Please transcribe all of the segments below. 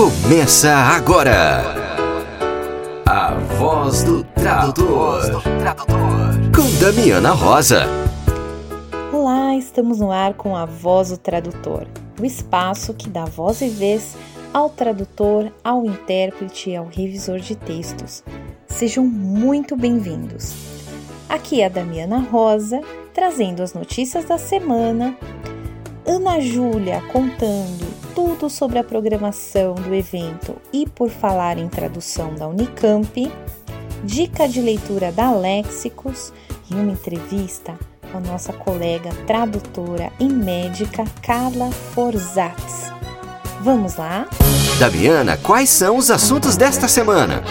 Começa agora. A voz do tradutor. Com Damiana Rosa. Olá, estamos no ar com a Voz do Tradutor, o espaço que dá voz e vez ao tradutor, ao intérprete e ao revisor de textos. Sejam muito bem-vindos. Aqui é a Damiana Rosa, trazendo as notícias da semana. Ana Júlia contando tudo sobre a programação do evento e por falar em tradução da Unicamp, dica de leitura da Léxicos e uma entrevista com a nossa colega tradutora e médica Carla Forzatz. Vamos lá? Damiana, quais são os assuntos desta semana?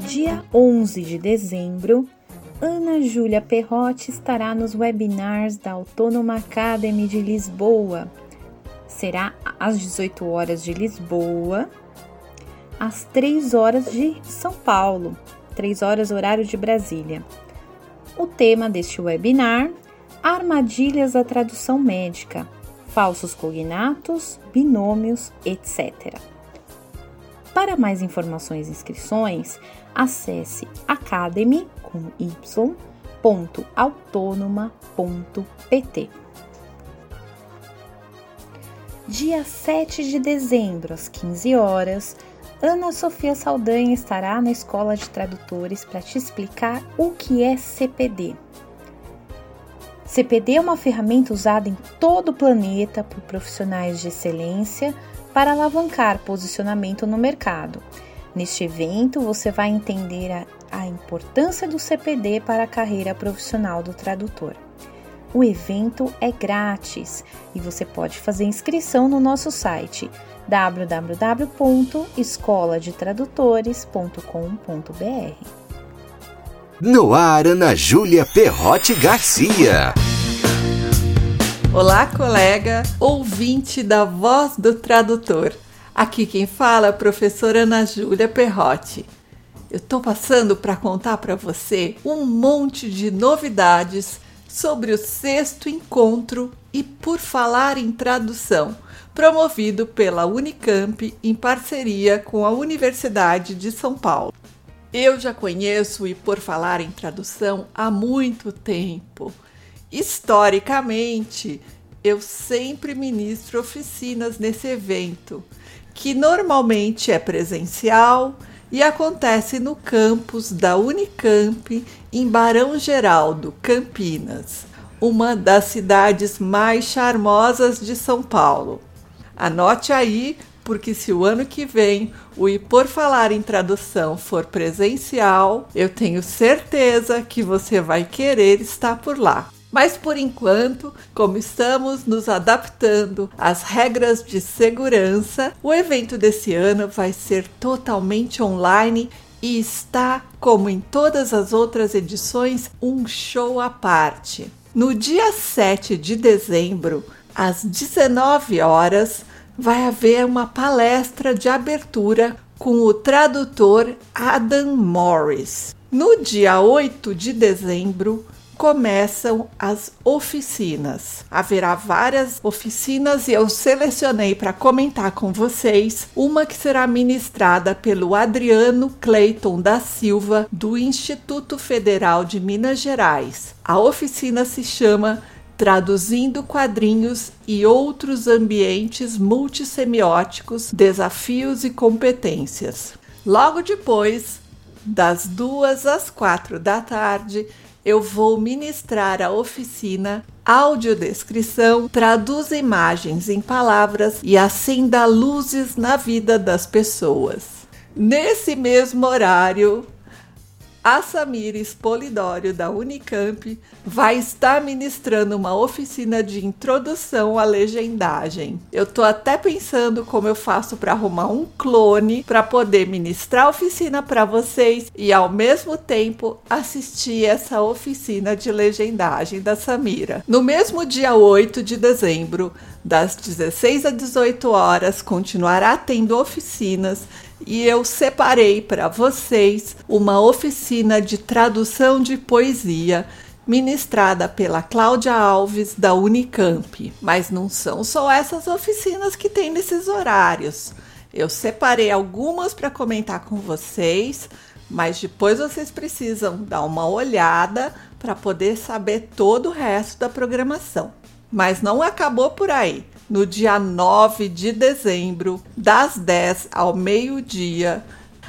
Dia 11 de dezembro, Ana Júlia Perrotti estará nos webinars da Autônoma Academy de Lisboa. Será às 18 horas de Lisboa, às 3 horas de São Paulo, 3 horas horário de Brasília. O tema deste webinar: Armadilhas da tradução médica, falsos cognatos, binômios, etc. Para mais informações e inscrições, acesse academy com y.autônoma.pt. Dia 7 de dezembro, às 15 horas, Ana Sofia Saldanha estará na Escola de Tradutores para te explicar o que é CPD. CPD é uma ferramenta usada em todo o planeta por profissionais de excelência para alavancar posicionamento no mercado. Neste evento, você vai entender a, a importância do CPD para a carreira profissional do tradutor. O evento é grátis e você pode fazer inscrição no nosso site www.escoladetradutores.com.br. No ar, Ana Júlia Perrotti Garcia. Olá, colega, ouvinte da Voz do Tradutor. Aqui quem fala é a professora Ana Júlia Perrotti. Eu estou passando para contar para você um monte de novidades sobre o sexto encontro e por falar em tradução, promovido pela Unicamp em parceria com a Universidade de São Paulo. Eu já conheço e por falar em tradução há muito tempo. Historicamente, eu sempre ministro oficinas nesse evento, que normalmente é presencial e acontece no campus da Unicamp em Barão Geraldo, Campinas, uma das cidades mais charmosas de São Paulo. Anote aí, porque se o ano que vem o E Por Falar em Tradução for presencial, eu tenho certeza que você vai querer estar por lá. Mas por enquanto, como estamos nos adaptando às regras de segurança, o evento desse ano vai ser totalmente online e está, como em todas as outras edições, um show à parte. No dia 7 de dezembro, às 19 horas, vai haver uma palestra de abertura com o tradutor Adam Morris. No dia 8 de dezembro, começam as oficinas. Haverá várias oficinas e eu selecionei para comentar com vocês uma que será ministrada pelo Adriano Clayton da Silva, do Instituto Federal de Minas Gerais. A oficina se chama Traduzindo quadrinhos e outros ambientes multissemióticos, desafios e competências. Logo depois, das duas às quatro da tarde, eu vou ministrar a oficina Audiodescrição traduz imagens em palavras e dá luzes na vida das pessoas. Nesse mesmo horário, a Samires Polidório, da Unicamp, vai estar ministrando uma oficina de introdução à legendagem. Eu tô até pensando como eu faço para arrumar um clone para poder ministrar a oficina para vocês e ao mesmo tempo assistir essa oficina de legendagem da Samira. No mesmo dia 8 de dezembro, das 16 às 18 horas, continuará tendo oficinas e eu separei para vocês uma oficina de tradução de poesia ministrada pela Cláudia Alves da Unicamp. Mas não são só essas oficinas que tem nesses horários. Eu separei algumas para comentar com vocês, mas depois vocês precisam dar uma olhada para poder saber todo o resto da programação. Mas não acabou por aí. No dia 9 de dezembro, das 10 ao meio-dia,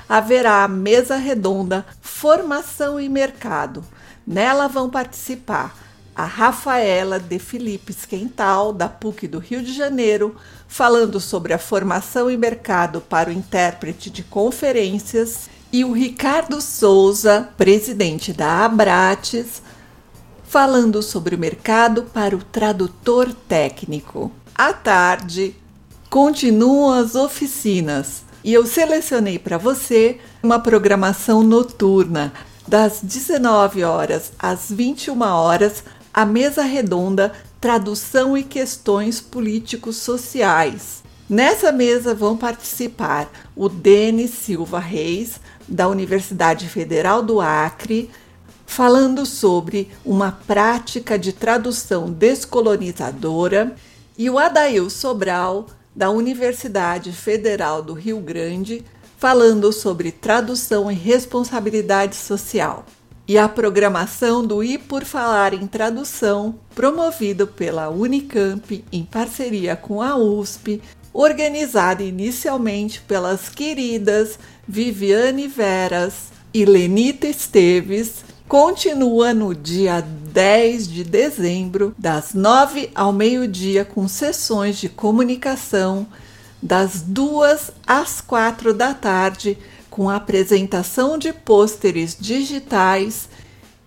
haverá a mesa redonda Formação e Mercado. Nela vão participar a Rafaela de Felipe Esquental, da PUC do Rio de Janeiro, falando sobre a formação e mercado para o intérprete de conferências, e o Ricardo Souza, presidente da Abrates, falando sobre o mercado para o tradutor técnico. À tarde, continuam as oficinas e eu selecionei para você uma programação noturna das 19 horas às 21 horas a mesa redonda Tradução e Questões Políticos Sociais. Nessa mesa vão participar o Denis Silva Reis, da Universidade Federal do Acre, falando sobre uma prática de tradução descolonizadora, e o Adail Sobral, da Universidade Federal do Rio Grande, falando sobre tradução e responsabilidade social. E a programação do I por Falar em Tradução, promovido pela Unicamp em parceria com a USP, organizada inicialmente pelas queridas Viviane Veras e Lenita Esteves, continua no dia 10 de dezembro, das 9 ao meio-dia, com sessões de comunicação, das 2 às 4 da tarde com apresentação de pôsteres digitais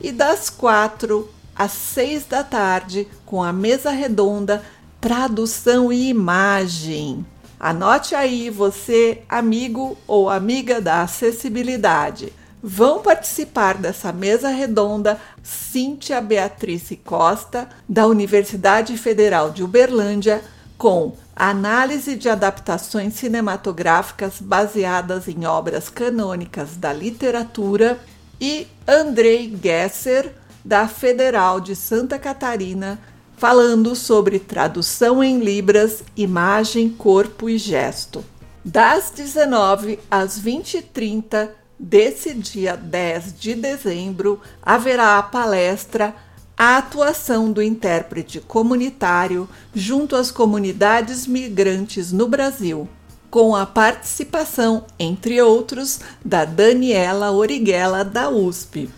e das quatro às seis da tarde com a mesa redonda tradução e imagem. Anote aí você, amigo ou amiga da acessibilidade. Vão participar dessa mesa redonda Cíntia Beatriz Costa, da Universidade Federal de Uberlândia, com análise de adaptações cinematográficas baseadas em obras canônicas da literatura, e Andrei Gesser, da Federal de Santa Catarina, falando sobre tradução em Libras, imagem, corpo e gesto. Das 19 às 20h30 desse dia 10 de dezembro, haverá a palestra a atuação do intérprete comunitário junto às comunidades migrantes no Brasil, com a participação, entre outros, da Daniela Origuela da USP.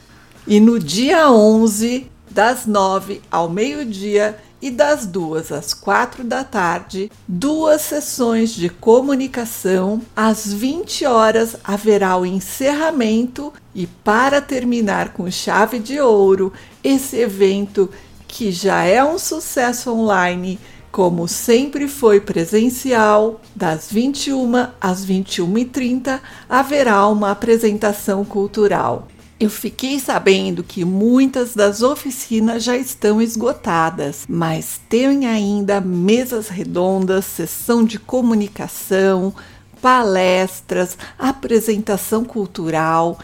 E no dia 11, das 9 ao meio-dia, e das duas às quatro da tarde, duas sessões de comunicação. Às 20 horas haverá o encerramento e para terminar com chave de ouro, esse evento que já é um sucesso online, como sempre foi presencial, das 21 às 21h30 haverá uma apresentação cultural. Eu fiquei sabendo que muitas das oficinas já estão esgotadas, mas tem ainda mesas redondas, sessão de comunicação, palestras, apresentação cultural.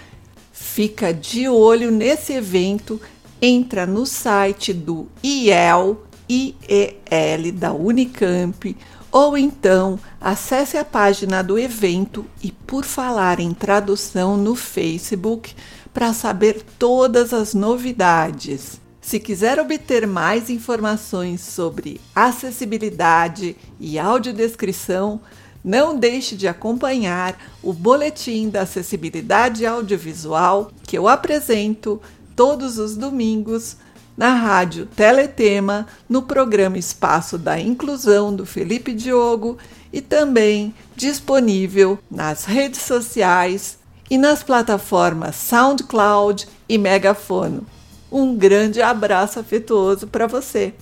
Fica de olho nesse evento, entra no site do IEL, IEL da Unicamp, ou então acesse a página do evento e por falar em tradução no Facebook para saber todas as novidades. Se quiser obter mais informações sobre acessibilidade e audiodescrição, não deixe de acompanhar o Boletim da Acessibilidade Audiovisual que eu apresento todos os domingos na rádio Teletema, no programa Espaço da Inclusão do Felipe Diogo e também disponível nas redes sociais e nas plataformas SoundCloud e Megafono. Um grande abraço afetuoso para você.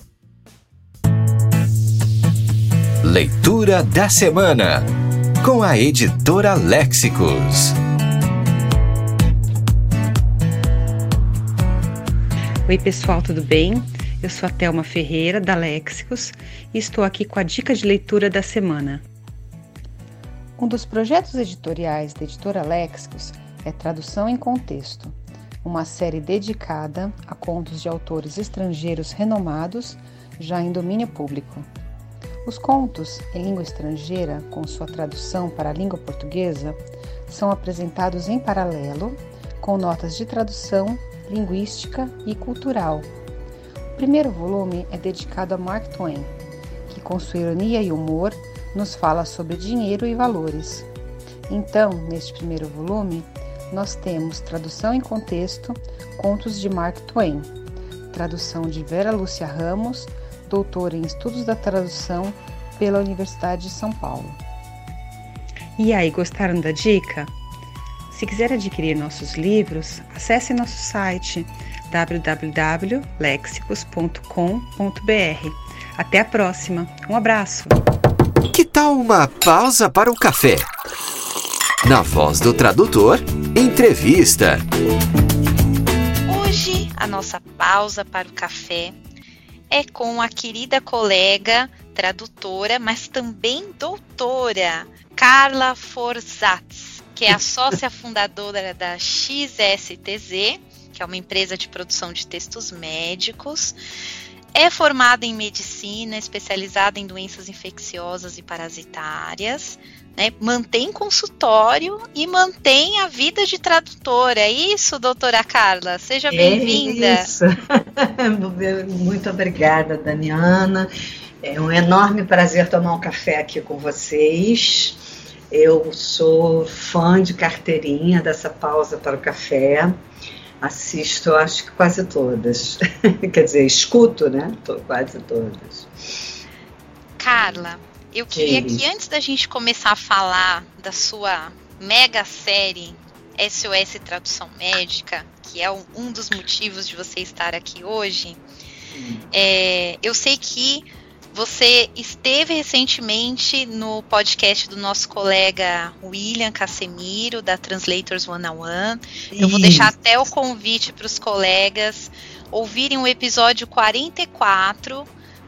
Leitura da semana com a editora Léxicos. Oi, pessoal, tudo bem? Eu sou a Thelma Ferreira, da Léxicos, e estou aqui com a dica de leitura da semana. Um dos projetos editoriais da editora Léxicos é Tradução em Contexto. uma série dedicada a contos de autores estrangeiros renomados, já em domínio público. Os contos em língua estrangeira, com sua tradução para a língua portuguesa, são apresentados em paralelo, com notas de tradução, linguística e cultural. O primeiro volume é dedicado a Mark Twain, que, com sua ironia e humor, nos fala sobre dinheiro e valores. Então, neste primeiro volume, nós temos tradução em contexto, contos de Mark Twain, tradução de Vera Lúcia Ramos, doutora em estudos da tradução pela Universidade de São Paulo. E aí, gostaram da dica? Se quiser adquirir nossos livros, acesse nosso site www.lexicos.com.br. Até a próxima. Um abraço. Que tal uma pausa para o café? Na voz do tradutor, entrevista. Hoje a nossa pausa para o café é com a querida colega tradutora, mas também doutora, Carla Forzatz, que é a sócia fundadora da XSTZ, que é uma empresa de produção de textos médicos. É formada em medicina, especializada em doenças infecciosas e parasitárias né, mantém consultório e mantém a vida de tradutora. É isso, doutora Carla? Seja bem-vinda. É isso. Muito obrigada, Daniana. É um enorme prazer tomar um café aqui com vocês. Eu sou fã de carteirinha dessa pausa para o café. Assisto, acho que quase todas. Quer dizer, escuto, né? Quase todas. Carla, eu queria que antes da gente começar a falar da sua mega série SOS Tradução Médica, que é um, um dos motivos de você estar aqui hoje, hum. é, eu sei que você esteve recentemente no podcast do nosso colega William Casemiro, da Translators One on One. Eu vou deixar até o convite para os colegas ouvirem o episódio 44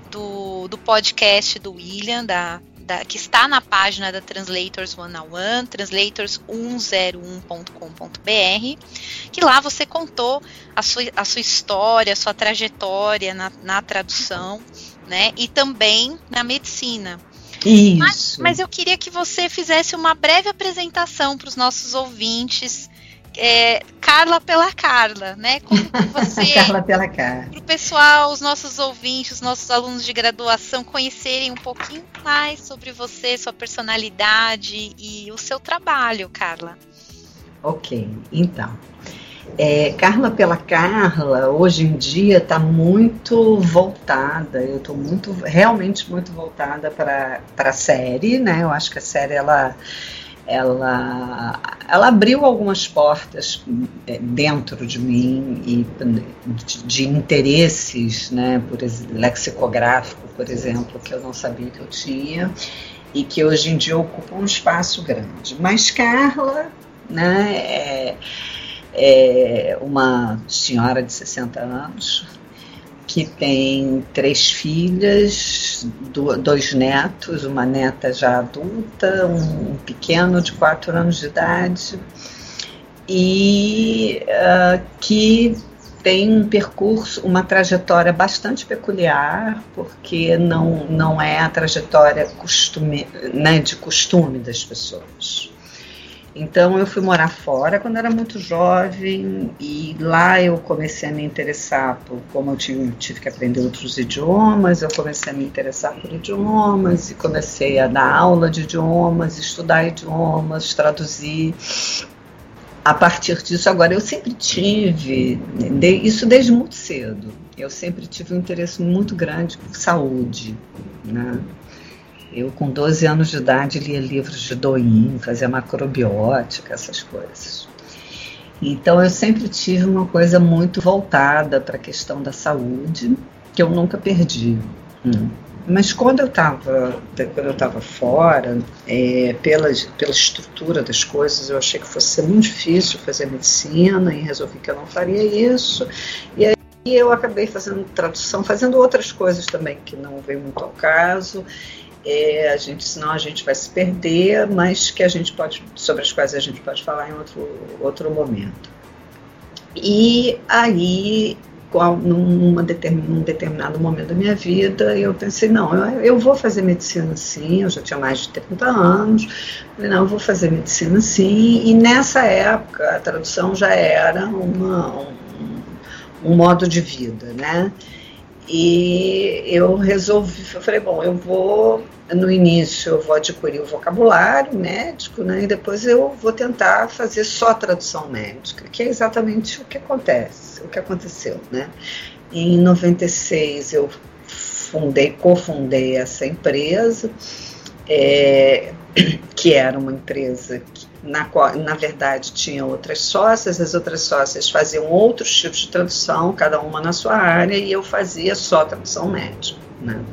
do, do podcast do William, da, da, que está na página da Translators One on One, translators101.com.br, que lá você contou a sua, a sua história, a sua trajetória na, na tradução, né? E também na medicina. Isso. Mas, mas eu queria que você fizesse uma breve apresentação para os nossos ouvintes é, Carla pela Carla, né? Como você. Carla pela Carla. Para o pessoal, os nossos ouvintes, os nossos alunos de graduação conhecerem um pouquinho mais sobre você, sua personalidade e o seu trabalho, Carla. Ok, então. É, Carla pela Carla, hoje em dia está muito voltada, eu estou muito, realmente muito voltada para a série, né? Eu acho que a série ela ela, ela abriu algumas portas é, dentro de mim e de, de interesses, né, por lexicográfico, por exemplo, que eu não sabia que eu tinha e que hoje em dia ocupa um espaço grande. Mas Carla, né, é, é uma senhora de 60 anos, que tem três filhas, dois netos, uma neta já adulta, um pequeno de quatro anos de idade, e uh, que tem um percurso, uma trajetória bastante peculiar, porque não, não é a trajetória costume, né, de costume das pessoas. Então eu fui morar fora quando era muito jovem e lá eu comecei a me interessar por como eu tive, tive, que aprender outros idiomas, eu comecei a me interessar por idiomas e comecei a dar aula de idiomas, estudar idiomas, traduzir. A partir disso, agora eu sempre tive, isso desde muito cedo, eu sempre tive um interesse muito grande por saúde, né? Eu, com 12 anos de idade, lia livros de Doim, fazia macrobiótica, essas coisas. Então, eu sempre tive uma coisa muito voltada para a questão da saúde, que eu nunca perdi. Hum. Mas quando eu estava quando eu fora, é, pela, pela estrutura das coisas, eu achei que fosse muito difícil fazer medicina e resolvi que eu não faria isso. E aí eu acabei fazendo tradução, fazendo outras coisas também que não veio muito ao caso é, a gente, senão a gente vai se perder, mas que a gente pode, sobre as quais a gente pode falar em outro, outro momento. E aí, numa num determinado momento da minha vida, eu pensei, não, eu, eu, vou fazer medicina sim, eu já tinha mais de 30 anos, falei, não, eu vou fazer medicina sim, e nessa época a tradução já era uma, um, um modo de vida, né? E eu resolvi, eu falei, bom, eu vou, no início eu vou adquirir o vocabulário médico, né, e depois eu vou tentar fazer só tradução médica, que é exatamente o que acontece, o que aconteceu, né. Em 96 eu fundei, cofundei essa empresa, é, que era uma empresa que na na verdade, tinha outras sócias, as outras sócias faziam outros tipos de tradução, cada uma na sua área, e eu fazia só tradução médica. Né?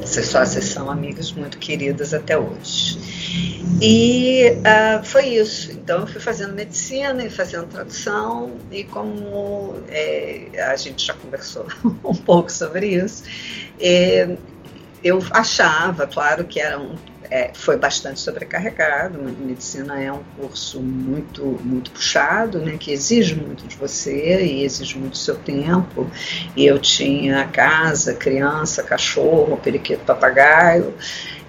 Essas sócias são amigas muito queridas até hoje. E uh, foi isso. Então, eu fui fazendo medicina e fazendo tradução, e como é, a gente já conversou um pouco sobre isso, é, eu achava, claro, que era um é, foi bastante sobrecarregado. Medicina é um curso muito, muito puxado, né, que exige muito de você e exige muito do seu tempo. E eu tinha casa, criança, cachorro, periquito, papagaio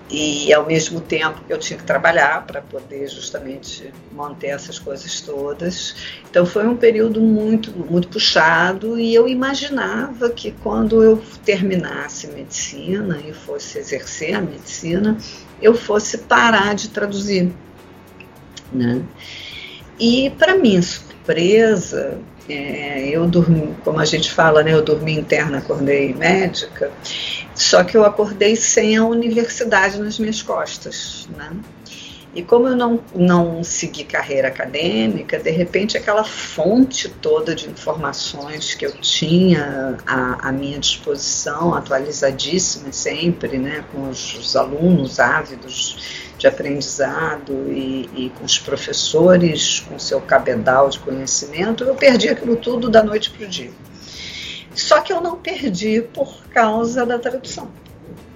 e ao mesmo tempo eu tinha que trabalhar para poder justamente manter essas coisas todas. Então foi um período muito muito puxado e eu imaginava que quando eu terminasse medicina e fosse exercer a medicina, eu fosse parar de traduzir, né? E para minha surpresa, é, eu dormi, como a gente fala, né, eu dormi interna, acordei médica, só que eu acordei sem a universidade nas minhas costas, né? E como eu não, não segui carreira acadêmica, de repente aquela fonte toda de informações que eu tinha à, à minha disposição, atualizadíssima sempre, né, com os, os alunos ávidos de aprendizado e, e, com os professores, com seu cabedal de conhecimento, eu perdi aquilo tudo da noite para o dia. Só que eu não perdi por causa da tradução.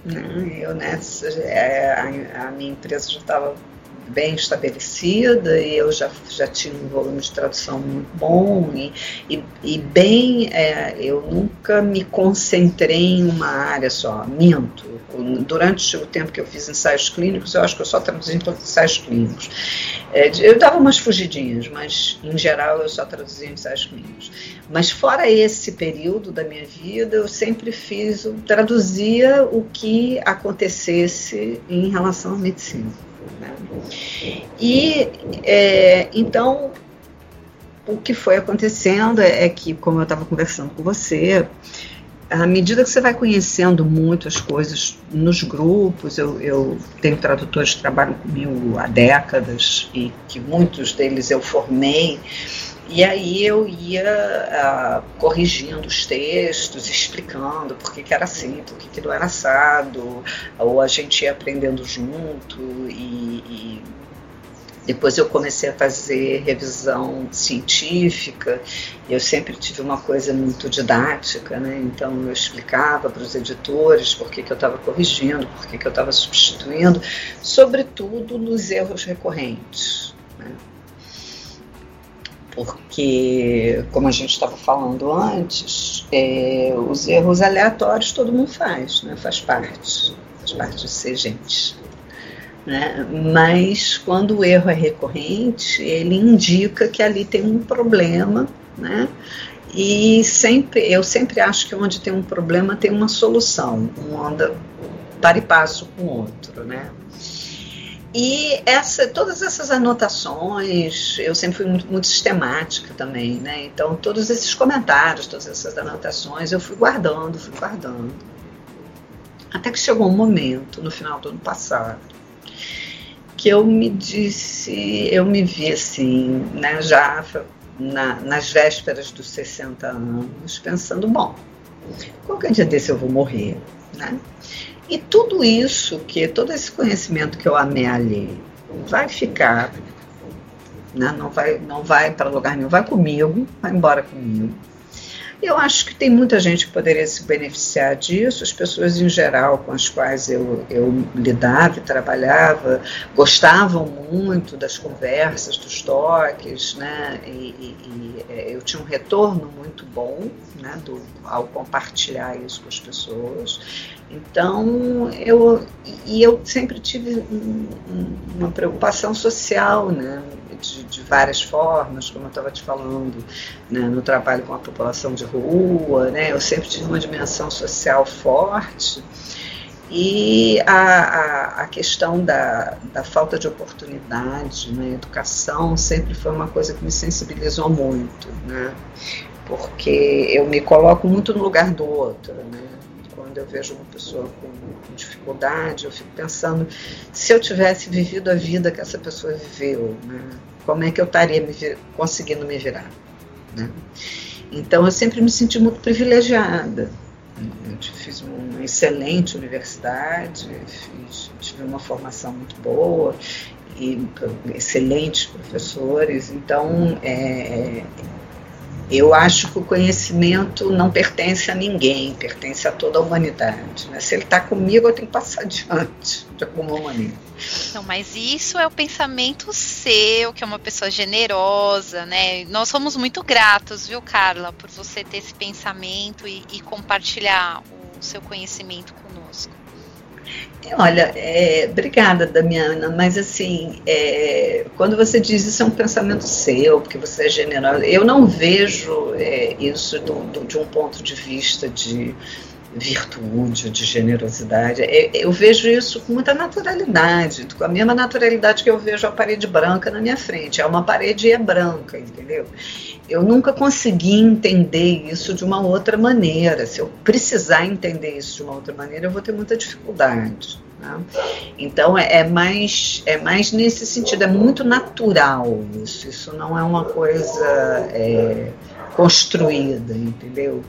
Né? Eu nessa, é, a, a minha empresa já estava bem estabelecida e eu já, já tinha um volume de tradução muito bom e, e, e bem, é, eu nunca me concentrei em uma área só, minto. Durante o tempo que eu fiz ensaios clínicos, eu acho que eu só traduzi ensaios clínicos. É, eu dava umas fugidinhas, mas em geral eu só traduzia ensaios clínicos. Mas fora esse período da minha vida, eu sempre fiz, traduzia o que acontecesse em relação à medicina. Né? E é, então o que foi acontecendo é, é que, como eu estava conversando com você, à medida que você vai conhecendo muito as coisas nos grupos, eu, eu, tenho tradutores que trabalham comigo há décadas e que muitos deles eu formei, e aí eu ia uh, corrigindo os textos, explicando por que, que era assim, por que, que não era assado, ou a gente ia aprendendo junto e, e depois eu comecei a fazer revisão científica, eu sempre tive uma coisa muito didática, né? então eu explicava para os editores por que, que eu estava corrigindo, por que, que eu estava substituindo, sobretudo nos erros recorrentes. Né? Porque, como a gente estava falando antes, é, os erros aleatórios todo mundo faz, né? faz parte, faz parte de ser gente. Né? Mas quando o erro é recorrente, ele indica que ali tem um problema, né? E sempre, eu sempre acho que onde tem um problema tem uma solução, um anda para e passo com o outro, né? E essa, todas essas anotações, eu sempre fui muito, muito, sistemática também, né? Então, todos esses comentários, todas essas anotações, eu fui guardando, fui guardando. Até que chegou um momento, no final do ano passado, que eu me disse, eu me vi assim, né, já na, nas vésperas dos 60 anos, pensando, bom, qualquer dia desse eu vou morrer, né? E tudo isso, que todo esse conhecimento que eu amealhei, vai ficar, né? não vai, não vai para lugar nenhum, vai comigo, vai embora comigo. Eu acho que tem muita gente que poderia se beneficiar disso, as pessoas em geral com as quais eu, eu lidava e trabalhava gostavam muito das conversas, dos toques, né? E, e, e é, eu tinha um retorno muito bom né? Do, ao compartilhar isso com as pessoas. Então, eu, e eu sempre tive um, uma preocupação social, né? de, de várias formas, como eu estava te falando, né, no trabalho com a população de rua, né, eu sempre tive uma dimensão social forte. E a, a, a questão da, da, falta de oportunidade na né, educação sempre foi uma coisa que me sensibilizou muito, né? porque eu me coloco muito no lugar do outro. Né? Quando eu vejo uma pessoa com, com dificuldade, eu fico pensando se eu tivesse vivido a vida que essa pessoa viveu, né? como é que eu estaria me conseguindo me virar. Né? Então eu sempre me senti muito privilegiada. Eu fiz uma excelente universidade, fiz, tive uma formação muito boa e excelentes professores. Então é, eu acho que o conhecimento não pertence a ninguém, pertence a toda a humanidade. Né? Se ele está comigo, eu tenho que passar adiante, de alguma maneira. Então, mas isso é o pensamento seu, que é uma pessoa generosa, né? Nós somos muito gratos, viu, Carla, por você ter esse pensamento e, e compartilhar o seu conhecimento conosco. Olha, é, obrigada, Damiana, mas assim, é, quando você diz isso é um pensamento seu, porque você é generosa, eu não vejo é, isso do, do, de um ponto de vista de virtude, de generosidade. Eu vejo isso com muita naturalidade, com a mesma naturalidade que eu vejo a parede branca na minha frente. É uma parede e é branca, entendeu? Eu nunca consegui entender isso de uma outra maneira. Se eu precisar entender isso de uma outra maneira, eu vou ter muita dificuldade. Né? Então é, é, mais é mais nesse sentido, é muito natural isso. Isso não é uma coisa é, construída, entendeu?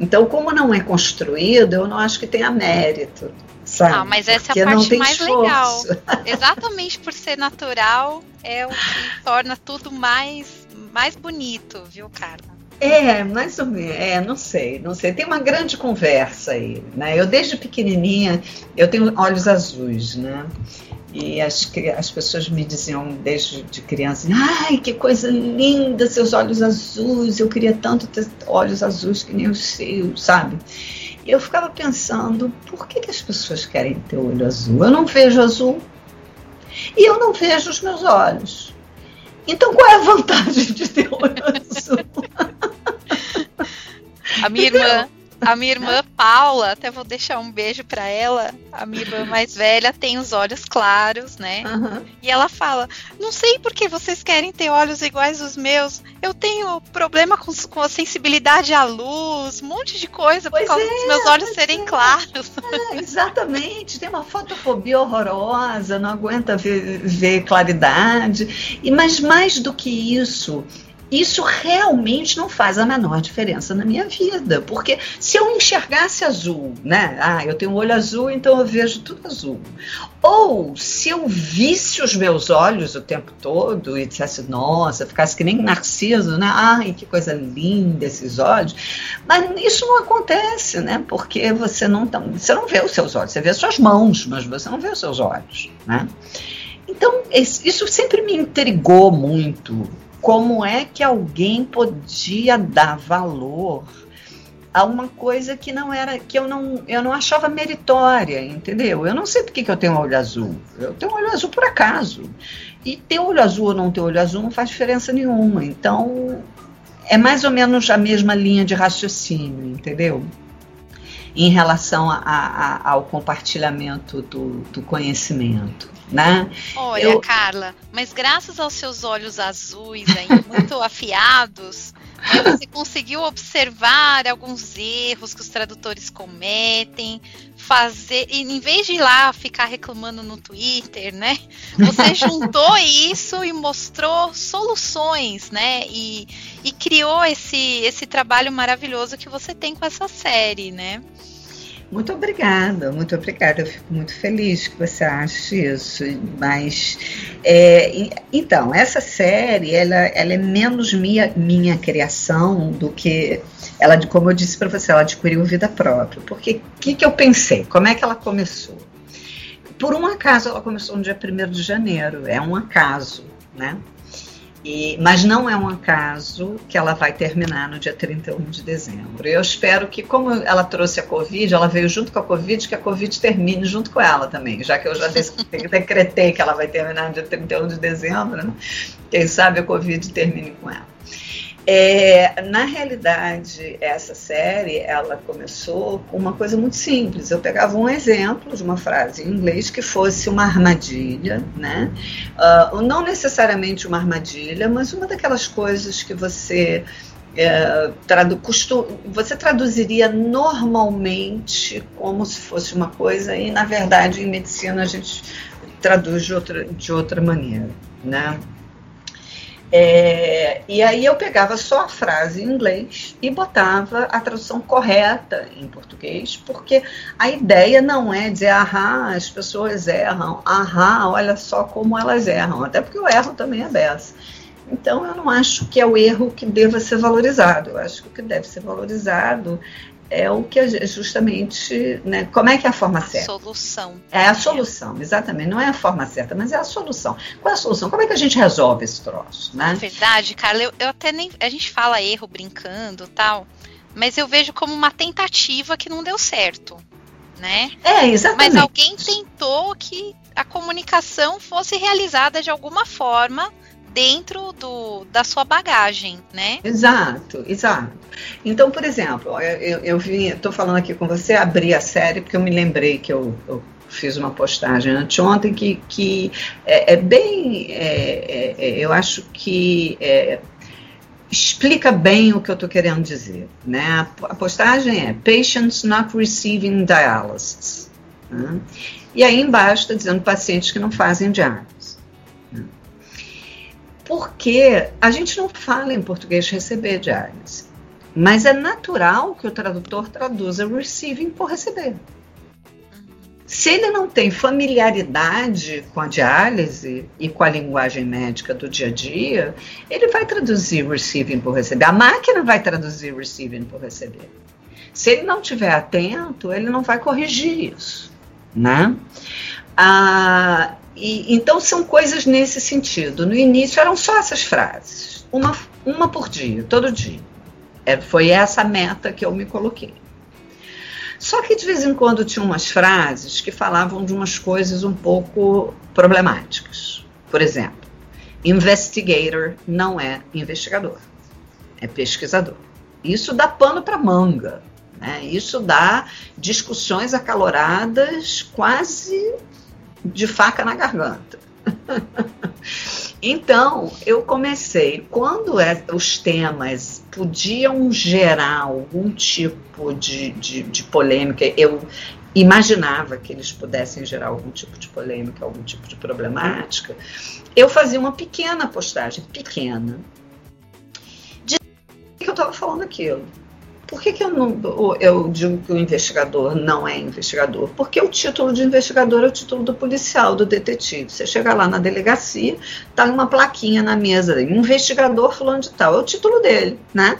Então, como não é construído, eu não acho que tenha mérito. Sabe? Ah, mas essa Porque é a parte mais esforço. legal. Exatamente por ser natural, é o que torna tudo mais, mais bonito, viu, Carla? É, mais ou menos, é, não sei, não sei. Tem uma grande conversa aí, né? Eu desde pequenininha, eu tenho olhos azuis, né? E as, as pessoas me diziam desde de criança, ai, que coisa linda, seus olhos azuis, eu queria tanto ter olhos azuis que nem os seus, sabe? E eu ficava pensando, por que, que as pessoas querem ter olho azul? Eu não vejo azul e eu não vejo os meus olhos. Então qual é a vantagem de ter olho azul? A minha irmã, a minha irmã Paula, até vou deixar um beijo para ela. A minha irmã mais velha tem os olhos claros, né? Uhum. E ela fala: Não sei por que vocês querem ter olhos iguais aos meus. Eu tenho problema com, com a sensibilidade à luz, um monte de coisa pois por causa é, dos meus olhos serem é. claros. É, exatamente. Tem uma fotofobia horrorosa, não aguenta ver, ver claridade. E mas mais do que isso, isso realmente não faz a menor diferença na minha vida, porque se eu enxergasse azul, né? Ah, eu tenho um olho azul, então eu vejo tudo azul. Ou se eu visse os meus olhos o tempo todo e dissesse, nossa, ficasse que nem Narciso, né? Ai, que coisa linda esses olhos. Mas isso não acontece, né? Porque você não, tá, você não vê os seus olhos, você vê as suas mãos, mas você não vê os seus olhos, né? Então, isso sempre me intrigou muito como é que alguém podia dar valor a uma coisa que não era que eu não eu não achava meritória, entendeu? Eu não sei porque que eu tenho olho azul. Eu tenho olho azul por acaso. E ter olho azul ou não ter olho azul não faz diferença nenhuma. Então é mais ou menos a mesma linha de raciocínio, entendeu? Em relação a, a, ao compartilhamento do, do conhecimento né? Olha, eu... Carla, mas graças aos seus olhos azuis aí, muito afiados, você conseguiu observar alguns erros que os tradutores cometem, fazer, e em vez de ir lá ficar reclamando no Twitter, né? Você juntou isso e mostrou soluções, né? E, e criou esse, esse trabalho maravilhoso que você tem com essa série, né? Muito obrigada, muito obrigada. Eu fico muito feliz que você ache isso. Mas, é, então, essa série, ela, ela é menos minha, minha criação do que ela, como eu disse para você, ela adquiriu vida própria. Porque o que, que eu pensei? Como é que ela começou? Por um acaso, ela começou no dia 1 de janeiro. É um acaso, né? E, mas não é um acaso que ela vai terminar no dia 31 de dezembro. Eu espero que, como ela trouxe a Covid, ela veio junto com a Covid, que a Covid termine junto com ela também, já que eu já decretei que ela vai terminar no dia 31 de dezembro, né? quem sabe a Covid termine com ela. É, na realidade, essa série ela começou com uma coisa muito simples. Eu pegava um exemplo de uma frase em inglês que fosse uma armadilha, né? Uh, não necessariamente uma armadilha, mas uma daquelas coisas que você é, tradu você traduziria normalmente como se fosse uma coisa e na verdade em medicina a gente traduz de outra, de outra maneira, né? É, e aí eu pegava só a frase em inglês e botava a tradução correta em português, porque a ideia não é dizer, ah, as pessoas erram, ah, olha só como elas erram, até porque o erro também é dessa. Então eu não acho que é o erro que deva ser valorizado, eu acho que o que deve ser valorizado é o que é justamente, né, como é que é a forma certa? Solução. É a solução, exatamente. Não é a forma certa, mas é a solução. Qual é a solução? Como é que a gente resolve esse troço, né? É verdade, Carla, eu, eu até nem, a gente fala erro brincando, tal, mas eu vejo como uma tentativa que não deu certo, né? É, exatamente. Mas alguém tentou que a comunicação fosse realizada de alguma forma dentro do, da sua bagagem, né? Exato, exato. Então, por exemplo, eu, eu vim, estou falando aqui com você, abri a série porque eu me lembrei que eu, eu fiz uma postagem anteontem que, que é, é bem, é, é, é eu acho que é, explica bem o que eu estou querendo dizer. Né? A postagem é Patients not receiving dialysis. Né? E aí embaixo está dizendo pacientes que não fazem diálise porque a gente não fala em português receber diálise, mas é natural que o tradutor traduza receiving por receber. Se ele não tem familiaridade com a diálise e com a linguagem médica do dia a dia, ele vai traduzir receiving por receber. A máquina vai traduzir receiving por receber. Se ele não estiver atento, ele não vai corrigir isso, né? Ah, e, então são coisas nesse sentido. No início eram só essas frases, uma, uma por dia, todo dia. É, foi essa a meta que eu me coloquei. Só que de vez em quando tinha umas frases que falavam de umas coisas um pouco problemáticas. Por exemplo, investigator não é investigador, é pesquisador. Isso dá pano para manga. Né? Isso dá discussões acaloradas quase de faca na garganta. então, eu comecei, quando é, os temas podiam gerar algum tipo de, de, de polêmica, eu imaginava que eles pudessem gerar algum tipo de polêmica, algum tipo de problemática, eu fazia uma pequena postagem, pequena, de que eu estava falando aquilo. Por que, que eu, não, eu digo que o investigador não é investigador? Porque o título de investigador é o título do policial, do detetive. Você chega lá na delegacia, tá uma plaquinha na mesa, investigador fulano de tal, é o título dele, né?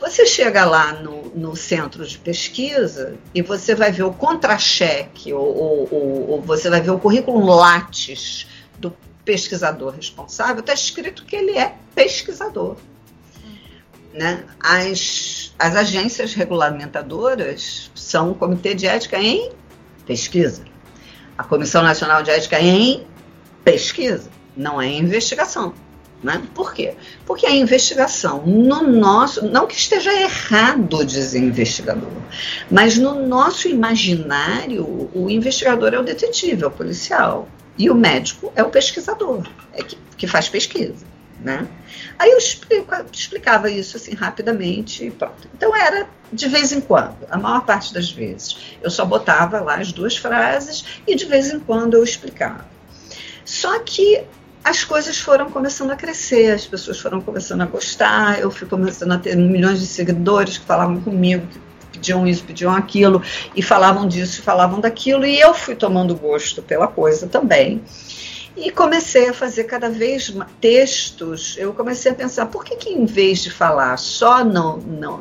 Você chega lá no, no centro de pesquisa e você vai ver o contra-cheque, ou, ou, ou, ou você vai ver o currículo Lattes do pesquisador responsável, está escrito que ele é pesquisador. Né? As, as agências regulamentadoras são o Comitê de Ética em Pesquisa, a Comissão Nacional de Ética em Pesquisa, não é investigação. Né? Por quê? Porque a investigação, no nosso, não que esteja errado dizer investigador, mas no nosso imaginário, o investigador é o detetive, é o policial, e o médico é o pesquisador, é que, que faz pesquisa. Né? Aí eu explico, explicava isso assim rapidamente e pronto. Então era de vez em quando, a maior parte das vezes. Eu só botava lá as duas frases e de vez em quando eu explicava. Só que as coisas foram começando a crescer, as pessoas foram começando a gostar, eu fui começando a ter milhões de seguidores que falavam comigo, que pediam isso, pediam aquilo, e falavam disso, falavam daquilo, e eu fui tomando gosto pela coisa também. E comecei a fazer cada vez mais textos. Eu comecei a pensar, por que, que em vez de falar só na,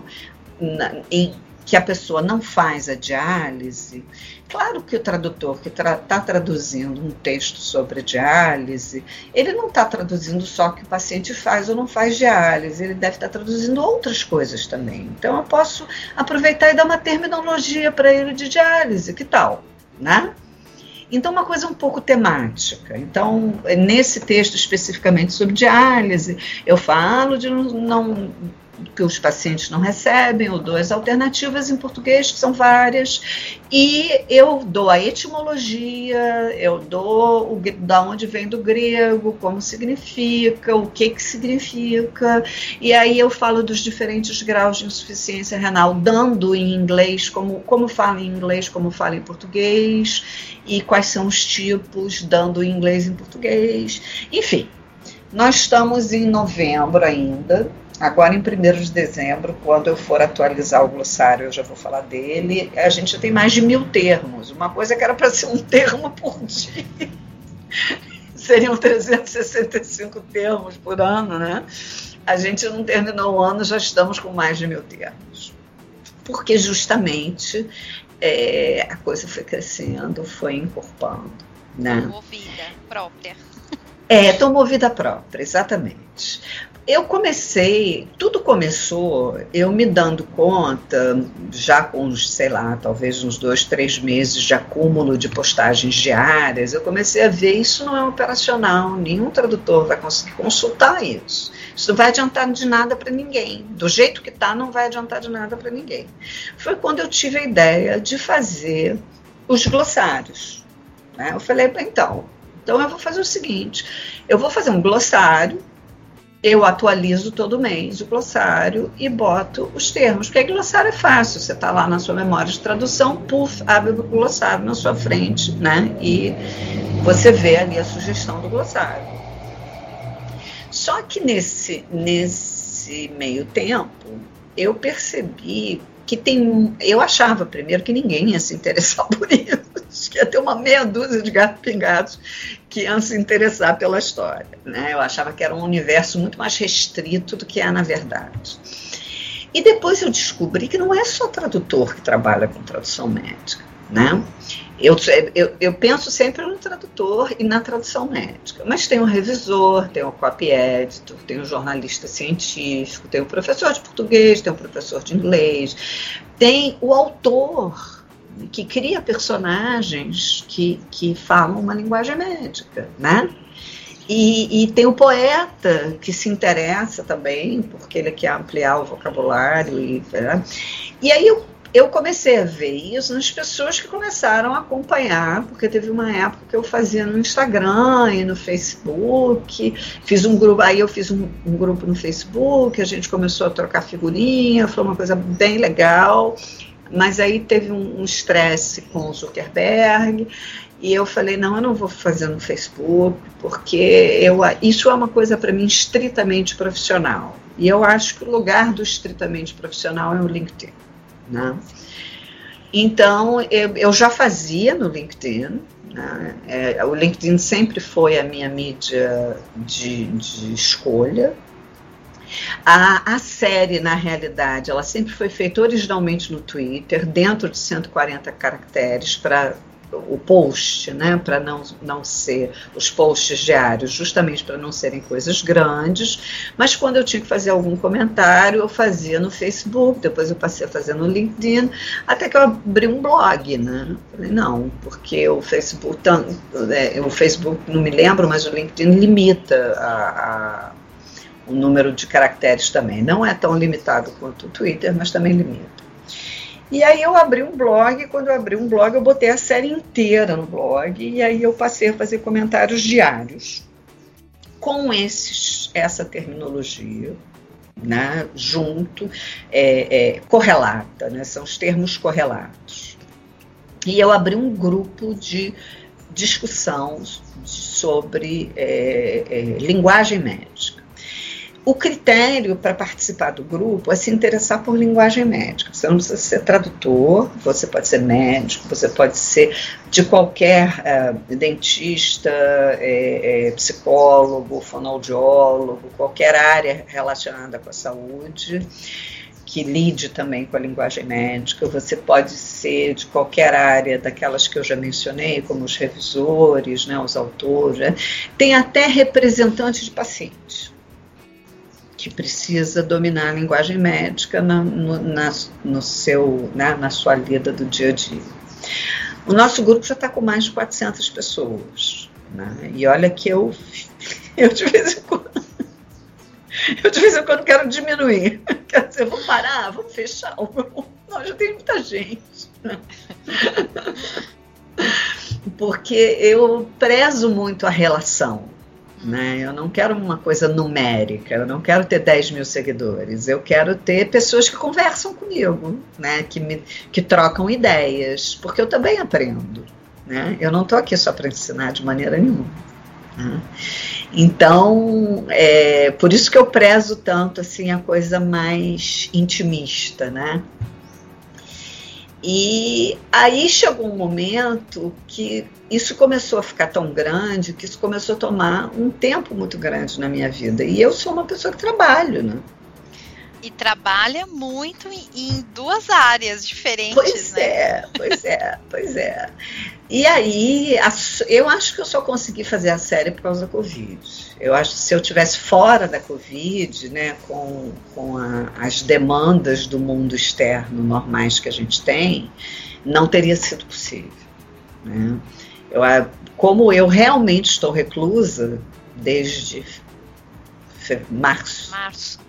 em, que a pessoa não faz a diálise, claro que o tradutor que está tra traduzindo um texto sobre diálise, ele não está traduzindo só que o paciente faz ou não faz diálise, ele deve estar tá traduzindo outras coisas também. Então eu posso aproveitar e dar uma terminologia para ele de diálise, que tal? Né? Então, uma coisa um pouco temática. Então, nesse texto especificamente sobre diálise, eu falo de não, que os pacientes não recebem, eu dou as alternativas em português, que são várias, e eu dou a etimologia, eu dou o, da onde vem do grego, como significa, o que que significa, e aí eu falo dos diferentes graus de insuficiência renal, dando em inglês, como, como fala em inglês, como fala em português, e quais são os tipos, dando em inglês e em português, enfim. Nós estamos em novembro ainda, Agora, em 1 de dezembro, quando eu for atualizar o glossário, eu já vou falar dele. A gente já tem mais de mil termos. Uma coisa que era para ser um termo por dia. Seriam 365 termos por ano, né? A gente não terminou o ano, já estamos com mais de mil termos. Porque justamente é, a coisa foi crescendo, foi encorpando. Né? Tomou vida própria. É, tomou vida própria, exatamente. Eu comecei, tudo começou eu me dando conta, já com uns, sei lá, talvez uns dois, três meses de acúmulo de postagens diárias, eu comecei a ver isso não é operacional, nenhum tradutor vai conseguir consultar isso. Isso não vai adiantar de nada para ninguém. Do jeito que está, não vai adiantar de nada para ninguém. Foi quando eu tive a ideia de fazer os glossários. Né? Eu falei, então, então eu vou fazer o seguinte: eu vou fazer um glossário eu atualizo todo mês o glossário e boto os termos, porque glossário é fácil, você está lá na sua memória de tradução, puf, abre o glossário na sua frente, né? E você vê ali a sugestão do glossário. Só que nesse, nesse meio tempo, eu percebi que tem. Eu achava primeiro que ninguém ia se interessar por isso, que ia ter uma meia dúzia de gatos pingados que iam se interessar pela história. Né? Eu achava que era um universo muito mais restrito do que é na verdade. E depois eu descobri que não é só tradutor que trabalha com tradução médica. Né? Eu, eu, eu, penso sempre no tradutor e na tradução médica, mas tem o revisor, tem o copy editor, tem o jornalista científico, tem o professor de português, tem o professor de inglês, tem o autor que cria personagens que, que falam uma linguagem médica, né? E, e, tem o poeta que se interessa também, porque ele quer ampliar o vocabulário. E, né? e aí eu, eu comecei a ver isso nas pessoas que começaram a acompanhar, porque teve uma época que eu fazia no Instagram e no Facebook, fiz um grupo, aí eu fiz um, um grupo no Facebook, a gente começou a trocar figurinha, foi uma coisa bem legal. Mas aí teve um estresse com o Zuckerberg e eu falei, não, eu não vou fazer no Facebook, porque eu, isso é uma coisa para mim estritamente profissional. E eu acho que o lugar do estritamente profissional é o LinkedIn. Né? Então, eu, eu já fazia no LinkedIn, né? É, o LinkedIn sempre foi a minha mídia de, de escolha, a, a série, na realidade, ela sempre foi feita originalmente no Twitter, dentro de 140 caracteres para o post, né, para não, não ser os posts diários, justamente para não serem coisas grandes, mas quando eu tinha que fazer algum comentário, eu fazia no Facebook, depois eu passei a fazer no LinkedIn, até que eu abri um blog, né? Falei, não, porque o Facebook, é, o Facebook, não me lembro, mas o LinkedIn limita a, a o número de caracteres também. Não é tão limitado quanto o Twitter, mas também limita. E aí eu abri um blog, quando eu abri um blog, eu botei a série inteira no blog, e aí eu passei a fazer comentários diários com esses, essa terminologia, né, junto, é, é, correlata, né, são os termos correlatos. E eu abri um grupo de discussão sobre é, é linguagem médica. O critério para participar do grupo é se interessar por linguagem médica. Você não precisa ser tradutor, você pode ser médico, você pode ser de qualquer uh, dentista, é, é, psicólogo, fonoaudiólogo, qualquer área relacionada com a saúde que lide também com a linguagem médica. Você pode ser de qualquer área daquelas que eu já mencionei, como os revisores, né, os autores. Né? Tem até representantes de pacientes que precisa dominar a linguagem médica na, no, na, no seu, né, na sua lida do dia a dia. O nosso grupo já está com mais de 400 pessoas. Né? E olha que eu, eu de vez em quando eu de vez em quando quero diminuir. Quer dizer, vamos parar, vamos fechar. Não, já tem muita gente. Porque eu prezo muito a relação. Né? Eu não quero uma coisa numérica, eu não quero ter 10 mil seguidores, eu quero ter pessoas que conversam comigo, né? que, me, que trocam ideias, porque eu também aprendo. Né? Eu não estou aqui só para ensinar de maneira nenhuma. Né? Então, é, por isso que eu prezo tanto assim a coisa mais intimista, né? E aí chegou um momento que isso começou a ficar tão grande, que isso começou a tomar um tempo muito grande na minha vida. E eu sou uma pessoa que trabalho, né? E trabalha muito em duas áreas diferentes. Pois né? é, pois é, pois é. E aí, eu acho que eu só consegui fazer a série por causa da Covid. Eu acho que se eu tivesse fora da Covid, né, com, com a, as demandas do mundo externo normais que a gente tem, não teria sido possível. Né? Eu, como eu realmente estou reclusa desde março. Março.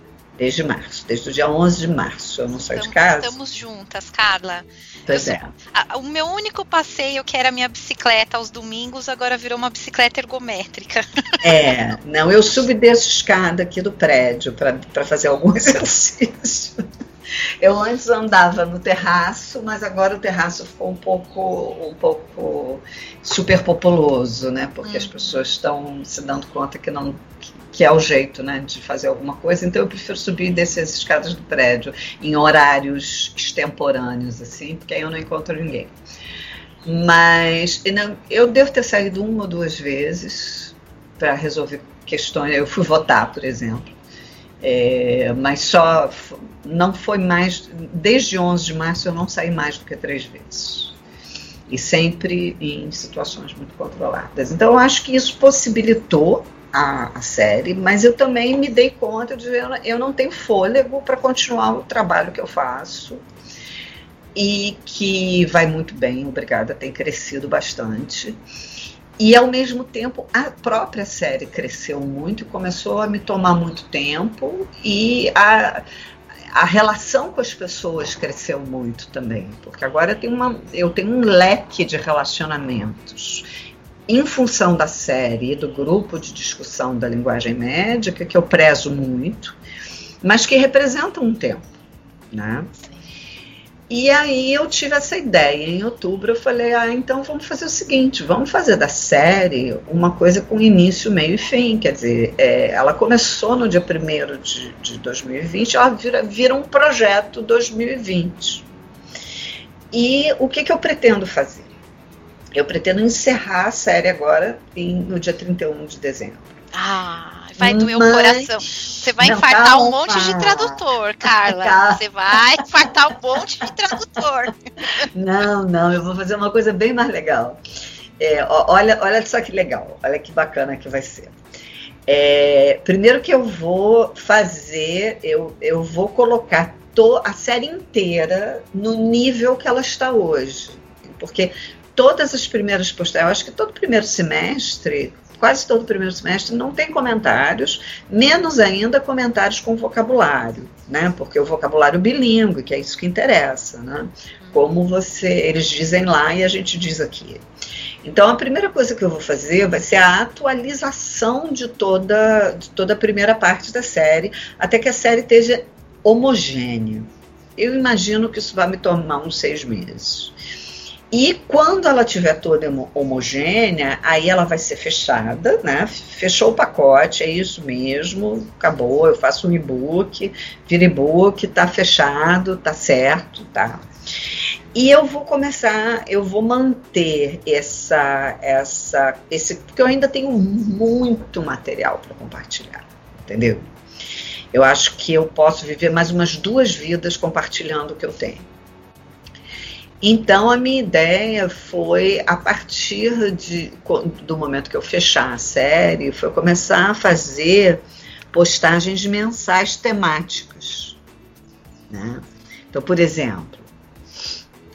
Desde março, desde o dia 11 de março. Eu não saio de casa. Estamos juntas, Carla. Pois eu, é. A, o meu único passeio, que era a minha bicicleta aos domingos, agora virou uma bicicleta ergométrica. É, não, eu subo e desço escada aqui do prédio para fazer algum exercício. Eu antes andava no terraço, mas agora o terraço ficou um pouco, um pouco superpopuloso, né? Porque hum. as pessoas estão se dando conta que não que é o jeito né, de fazer alguma coisa. Então eu prefiro subir e descer as escadas do prédio em horários extemporâneos, assim, porque aí eu não encontro ninguém. Mas eu devo ter saído uma ou duas vezes para resolver questões. Eu fui votar, por exemplo. É, mas só não foi mais. Desde 11 de março eu não saí mais do que três vezes. E sempre em situações muito controladas. Então eu acho que isso possibilitou a, a, série, mas eu também me dei conta de eu, eu não tenho fôlego para continuar o trabalho que eu faço e que vai muito bem, obrigada, tem crescido bastante. E ao mesmo tempo a própria série cresceu muito, começou a me tomar muito tempo e a, a relação com as pessoas cresceu muito também, porque agora eu tenho, uma, eu tenho um leque de relacionamentos em função da série e do grupo de discussão da linguagem médica, que eu prezo muito, mas que representa um tempo, né? E aí eu tive essa ideia. Em outubro eu falei, ah, então vamos fazer o seguinte, vamos fazer da série uma coisa com início, meio e fim. Quer dizer, é, ela começou no dia 1 de, de 2020, ela vira, vira um projeto 2020. E o que, que eu pretendo fazer? Eu pretendo encerrar a série agora em, no dia 31 de dezembro. Ah, vai doer Mas... o coração. Você vai não, infartar calma. um monte de tradutor, Carla. Calma. Você vai infartar um monte de tradutor. Não, não, eu vou fazer uma coisa bem mais legal. É, olha, olha só que legal, olha que bacana que vai ser. É, primeiro que eu vou fazer, eu, eu vou colocar to, a série inteira no nível que ela está hoje. Porque todas as primeiras postagens, eu acho que todo primeiro semestre, quase todo primeiro semestre, não tem comentários, menos ainda comentários com vocabulário, né? Porque o vocabulário bilíngue, que é isso que interessa, né? Como você, eles dizem lá e a gente diz aqui. Então, a primeira coisa que eu vou fazer vai ser a atualização de toda, de toda a primeira parte da série, até que a série esteja homogênea. Eu imagino que isso vai me tomar uns seis meses. E quando ela tiver toda homogênea, aí ela vai ser fechada, né? Fechou o pacote, é isso mesmo, acabou. Eu faço um e-book, vira e-book, tá fechado, tá certo, tá. E eu vou começar, eu vou manter essa, essa, esse, porque eu ainda tenho muito material para compartilhar, entendeu? Eu acho que eu posso viver mais umas duas vidas compartilhando o que eu tenho. Então, a minha ideia foi, a partir de, do momento que eu fechar a série, foi começar a fazer postagens mensais temáticas. Né? Então, por exemplo,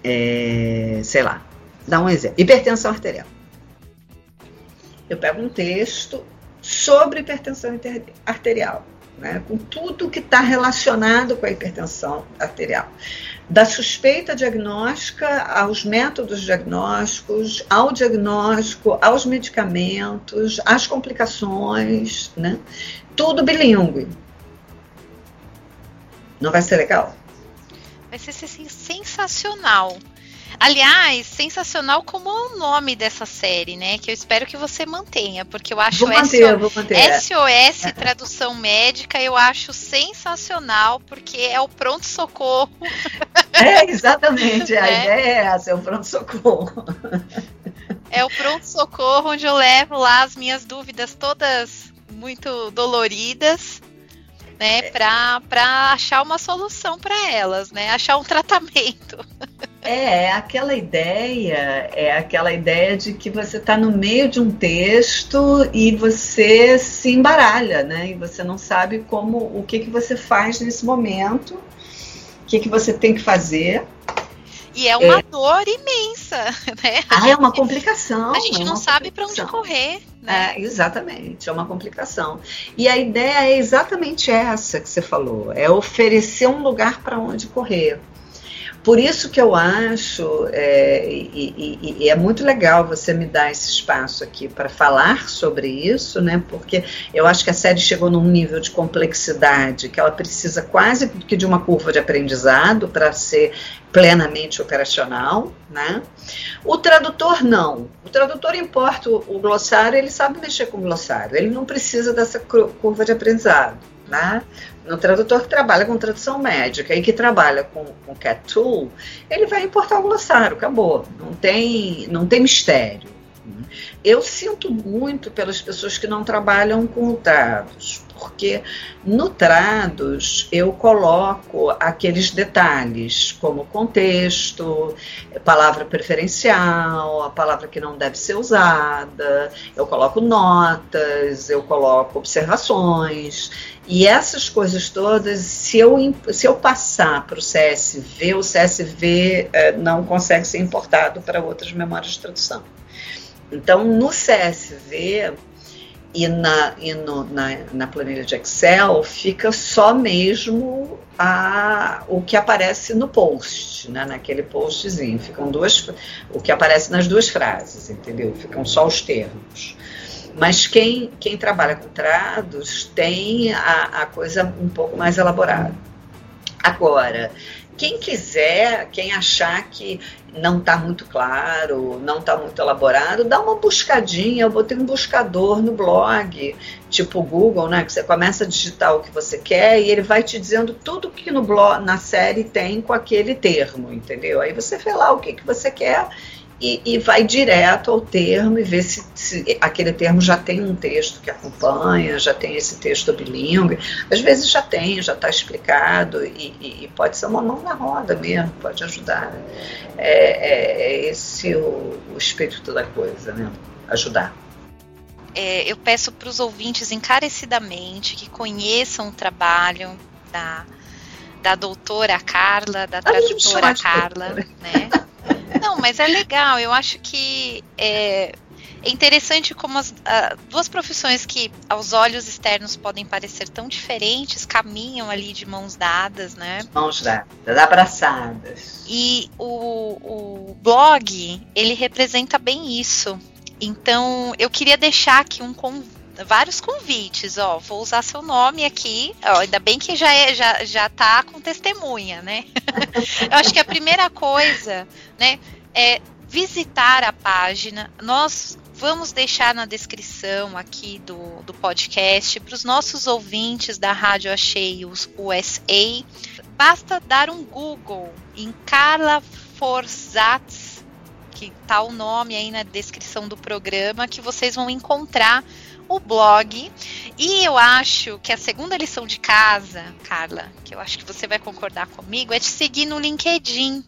é, sei lá, dá um exemplo: hipertensão arterial. Eu pego um texto sobre hipertensão arterial, né, com tudo que está relacionado com a hipertensão arterial da suspeita diagnóstica aos métodos diagnósticos, ao diagnóstico, aos medicamentos, às complicações, né? Tudo bilíngue. Não vai ser legal? Vai ser sensacional. Aliás, sensacional como é o nome dessa série, né? Que eu espero que você mantenha, porque eu acho vou manter, SO... vou manter. SOS é. tradução médica, eu acho sensacional, porque é o pronto-socorro. É, exatamente. A é. ideia é essa, é o pronto-socorro. É o pronto-socorro onde eu levo lá as minhas dúvidas todas muito doloridas né, para achar uma solução para elas, né, achar um tratamento. É, é aquela ideia, é aquela ideia de que você está no meio de um texto e você se embaralha, né, e você não sabe como, o que que você faz nesse momento, o que que você tem que fazer. E é uma é. dor imensa, né? Ah, gente, é uma complicação. A gente é não sabe para onde correr. Né? É, exatamente, é uma complicação. E a ideia é exatamente essa que você falou: é oferecer um lugar para onde correr. Por isso que eu acho, é, e, e, e, é muito legal você me dar esse espaço aqui para falar sobre isso, né? Porque eu acho que a série chegou num nível de complexidade que ela precisa quase que de uma curva de aprendizado para ser plenamente operacional, né? O tradutor não. O tradutor importa o, o glossário, ele sabe mexer com o glossário, ele não precisa dessa curva de aprendizado. Né? No tradutor que trabalha com tradução médica e que trabalha com, com Cat Tool, ele vai importar o glossário, acabou. Não tem, não tem mistério. Eu sinto muito pelas pessoas que não trabalham com trados, porque no trados eu coloco aqueles detalhes, como contexto, palavra preferencial, a palavra que não deve ser usada, eu coloco notas, eu coloco observações. E essas coisas todas, se eu, se eu passar para o CSV, o CSV eh, não consegue ser importado para outras memórias de tradução. Então, no CSV e na, e no, na, na planilha de Excel, fica só mesmo a, o que aparece no post, né, naquele postzinho. Ficam duas, o que aparece nas duas frases, entendeu? Ficam só os termos. Mas quem, quem trabalha com trados tem a, a coisa um pouco mais elaborada. Agora, quem quiser, quem achar que não está muito claro, não está muito elaborado, dá uma buscadinha. Eu botei um buscador no blog, tipo Google, né? Que você começa a digitar o que você quer e ele vai te dizendo tudo que no blog, na série tem com aquele termo, entendeu? Aí você vê lá o que, que você quer e, e, vai direto ao termo e vê se, se, aquele termo já tem um texto que acompanha, já tem esse texto bilíngue. Às vezes já tem, já está explicado e, e, e, pode ser uma mão na roda mesmo, pode ajudar. É, é, é esse o, o espírito da coisa, né? Ajudar. É, eu peço para os ouvintes encarecidamente que conheçam o trabalho da, da doutora Carla, da tradutora Carla, né? Não, mas é legal. Eu acho que é, é interessante como as duas profissões que aos olhos externos podem parecer tão diferentes caminham ali de mãos dadas, né? Mãos dadas, abraçadas. E o, o blog, ele representa bem isso. Então, eu queria deixar aqui um vários convites, ó, vou usar seu nome aqui, ó, ainda bem que já é, já, já tá com testemunha, né? eu acho que a primeira coisa, né, é visitar a página. Nós vamos deixar na descrição aqui do, do podcast para os nossos ouvintes da Rádio Acheios USA. Basta dar um Google em Carla Forzatz, que tá o nome aí na descrição do programa, que vocês vão encontrar o blog. E eu acho que a segunda lição de casa, Carla, que eu acho que você vai concordar comigo, é te seguir no LinkedIn.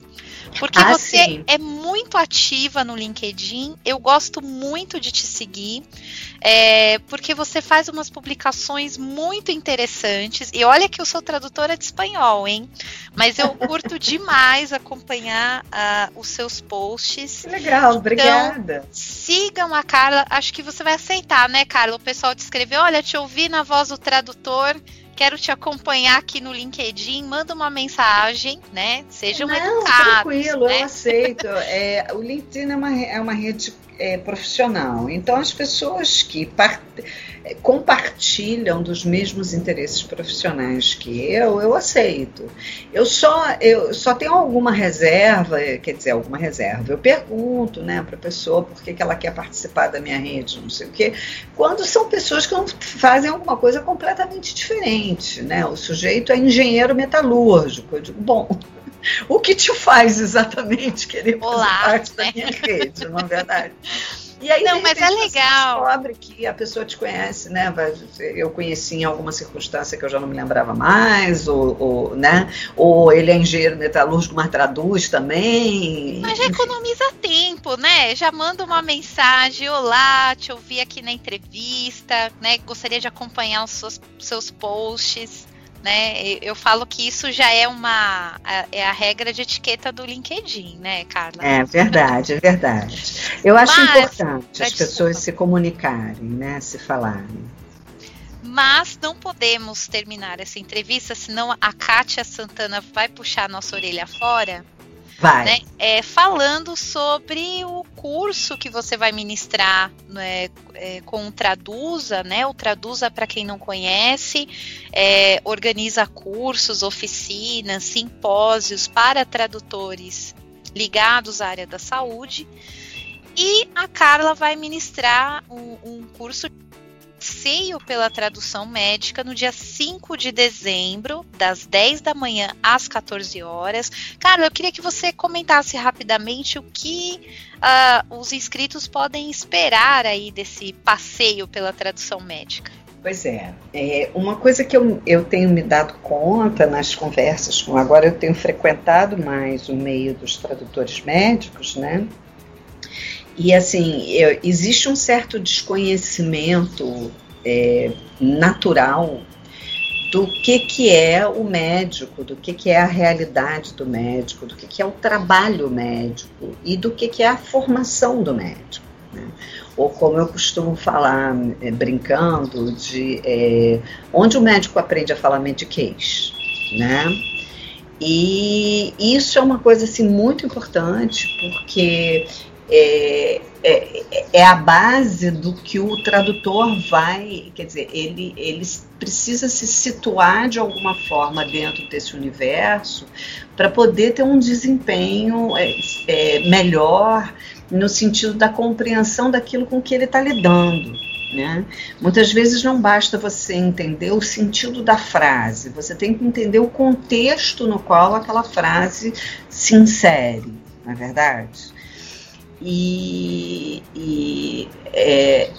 Porque ah, você sim. é muito ativa no LinkedIn. Eu gosto muito de te seguir. É, porque você faz umas publicações muito interessantes. E olha que eu sou tradutora de espanhol, hein? Mas eu curto demais acompanhar uh, os seus posts. Legal, então, obrigada. Sigam a Carla. Acho que você vai aceitar, né, Carla? O pessoal te escreveu: olha, te ouvi na voz do tradutor quero te acompanhar aqui no LinkedIn, manda uma mensagem, né? Sejam Não, educados. Tranquilo, né? eu aceito. É, o LinkedIn é uma, é uma rede é, profissional. Então, as pessoas que part... compartilham dos mesmos interesses profissionais que eu, eu aceito. Eu só, eu só tenho alguma reserva, quer dizer, alguma reserva. Eu pergunto né, para a pessoa por que, que ela quer participar da minha rede, não sei o quê, quando são pessoas que fazem alguma coisa completamente diferente. Né? O sujeito é engenheiro metalúrgico. Eu digo, bom o que te faz exatamente querer Olá, fazer parte né? da minha rede, não é verdade? E aí, não, mas é legal. Descobre que a pessoa te conhece, né? Eu conheci em alguma circunstância que eu já não me lembrava mais, ou, ou né? Ou ele é engenheiro metalúrgico, mas traduz também. Mas já economiza tempo, né? Já manda uma mensagem, olá, te ouvi aqui na entrevista, né? Gostaria de acompanhar os seus, seus posts né? Eu falo que isso já é uma é a regra de etiqueta do LinkedIn, né, Carla? É verdade, é verdade. Eu acho Mas, importante as pessoas se comunicarem, né, se falarem. Mas não podemos terminar essa entrevista, senão a Kátia Santana vai puxar nossa orelha fora. Vai. Né, é, falando sobre o curso que você vai ministrar né, é, com o Traduza, né? O Traduza, para quem não conhece, é, organiza cursos, oficinas, simpósios para tradutores ligados à área da saúde. E a Carla vai ministrar um, um curso passeio pela tradução médica no dia 5 de dezembro, das 10 da manhã às 14 horas. Cara, eu queria que você comentasse rapidamente o que uh, os inscritos podem esperar aí desse passeio pela tradução médica. Pois é, é, uma coisa que eu, eu tenho me dado conta nas conversas com agora eu tenho frequentado mais o meio dos tradutores médicos, né? E assim, eu, existe um certo desconhecimento é, natural do que, que é o médico, do que, que é a realidade do médico, do que, que é o trabalho médico e do que, que é a formação do médico. Né? Ou como eu costumo falar, é, brincando, de é, onde o médico aprende a falar mediquês, né? E isso é uma coisa assim muito importante porque é, é, é, a base do que o tradutor vai, quer dizer, ele, ele precisa se situar de alguma forma dentro desse universo para poder ter um desempenho é, é, melhor no sentido da compreensão daquilo com que ele está lidando. Né? Muitas vezes não basta você entender o sentido da frase, você tem que entender o contexto no qual aquela frase se insere, não é verdade? E, e é,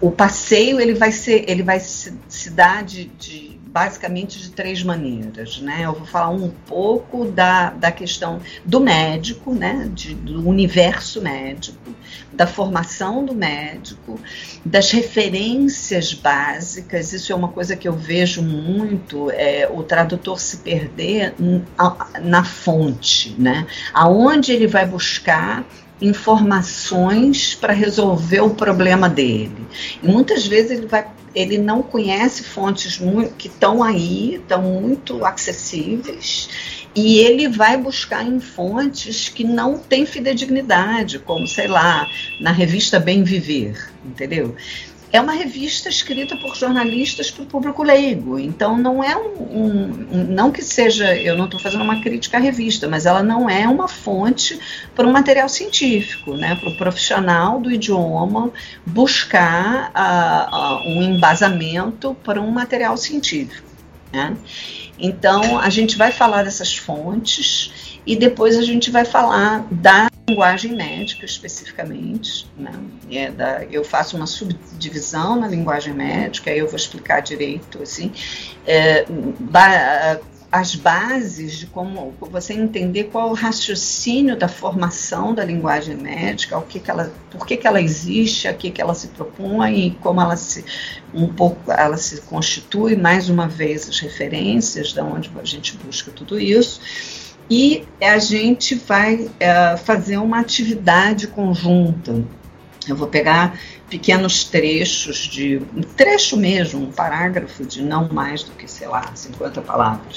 o, o, passeio ele vai ser ele vai se, se dar de, de, basicamente de três maneiras né? Eu vou falar um pouco da, da questão do médico né? De, do universo médico da formação do médico das referências básicas. Isso é uma coisa que eu vejo muito é, o tradutor se perder na, na fonte né? Aonde ele vai buscar informações para resolver o problema dele. E muitas vezes ele vai ele não conhece fontes muito, que estão aí, estão muito acessíveis, e ele vai buscar em fontes que não têm fidedignidade, como, sei lá, na revista Bem Viver, entendeu? É uma revista escrita por jornalistas para o público leigo. Então não é um, um, um não que seja, eu não estou fazendo uma crítica à revista, mas ela não é uma fonte para um material científico, né? Para o profissional do idioma buscar uh, uh, um embasamento para um material científico. Né? Então a gente vai falar dessas fontes e depois a gente vai falar da linguagem médica especificamente. Né? É da, eu faço uma subdivisão na linguagem médica, aí eu vou explicar direito assim, é, ba, as bases de como você entender qual o raciocínio da formação da linguagem médica, o que, que ela, por que, que ela existe, a que, que ela se propõe e como ela se um pouco ela se constitui mais uma vez as referências da onde a gente busca tudo isso e a gente vai é, fazer uma atividade conjunta. Eu vou pegar pequenos trechos de um trecho mesmo, um parágrafo de não mais do que, sei lá, 50 palavras.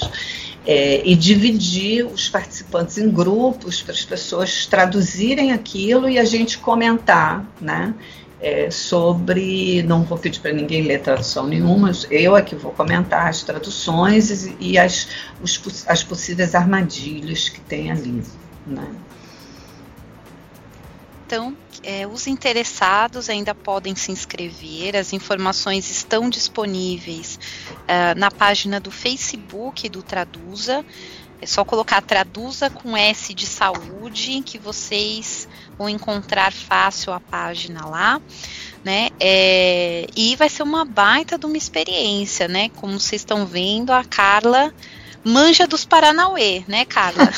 É, e dividir os participantes em grupos para as pessoas traduzirem aquilo e a gente comentar, né? É, sobre. Não vou pedir para ninguém ler tradução nenhuma, eu é que vou comentar as traduções e, as, os, as possíveis armadilhas que tem ali. Né? Então, é, os interessados ainda podem se inscrever, as informações estão disponíveis uh, na página do Facebook do Traduza. É só colocar Traduza com S de saúde que vocês vão encontrar fácil a página lá, né? É, e vai ser uma baita de uma experiência, né? Como vocês estão vendo, a Carla manja dos Paranauê, né, Carla?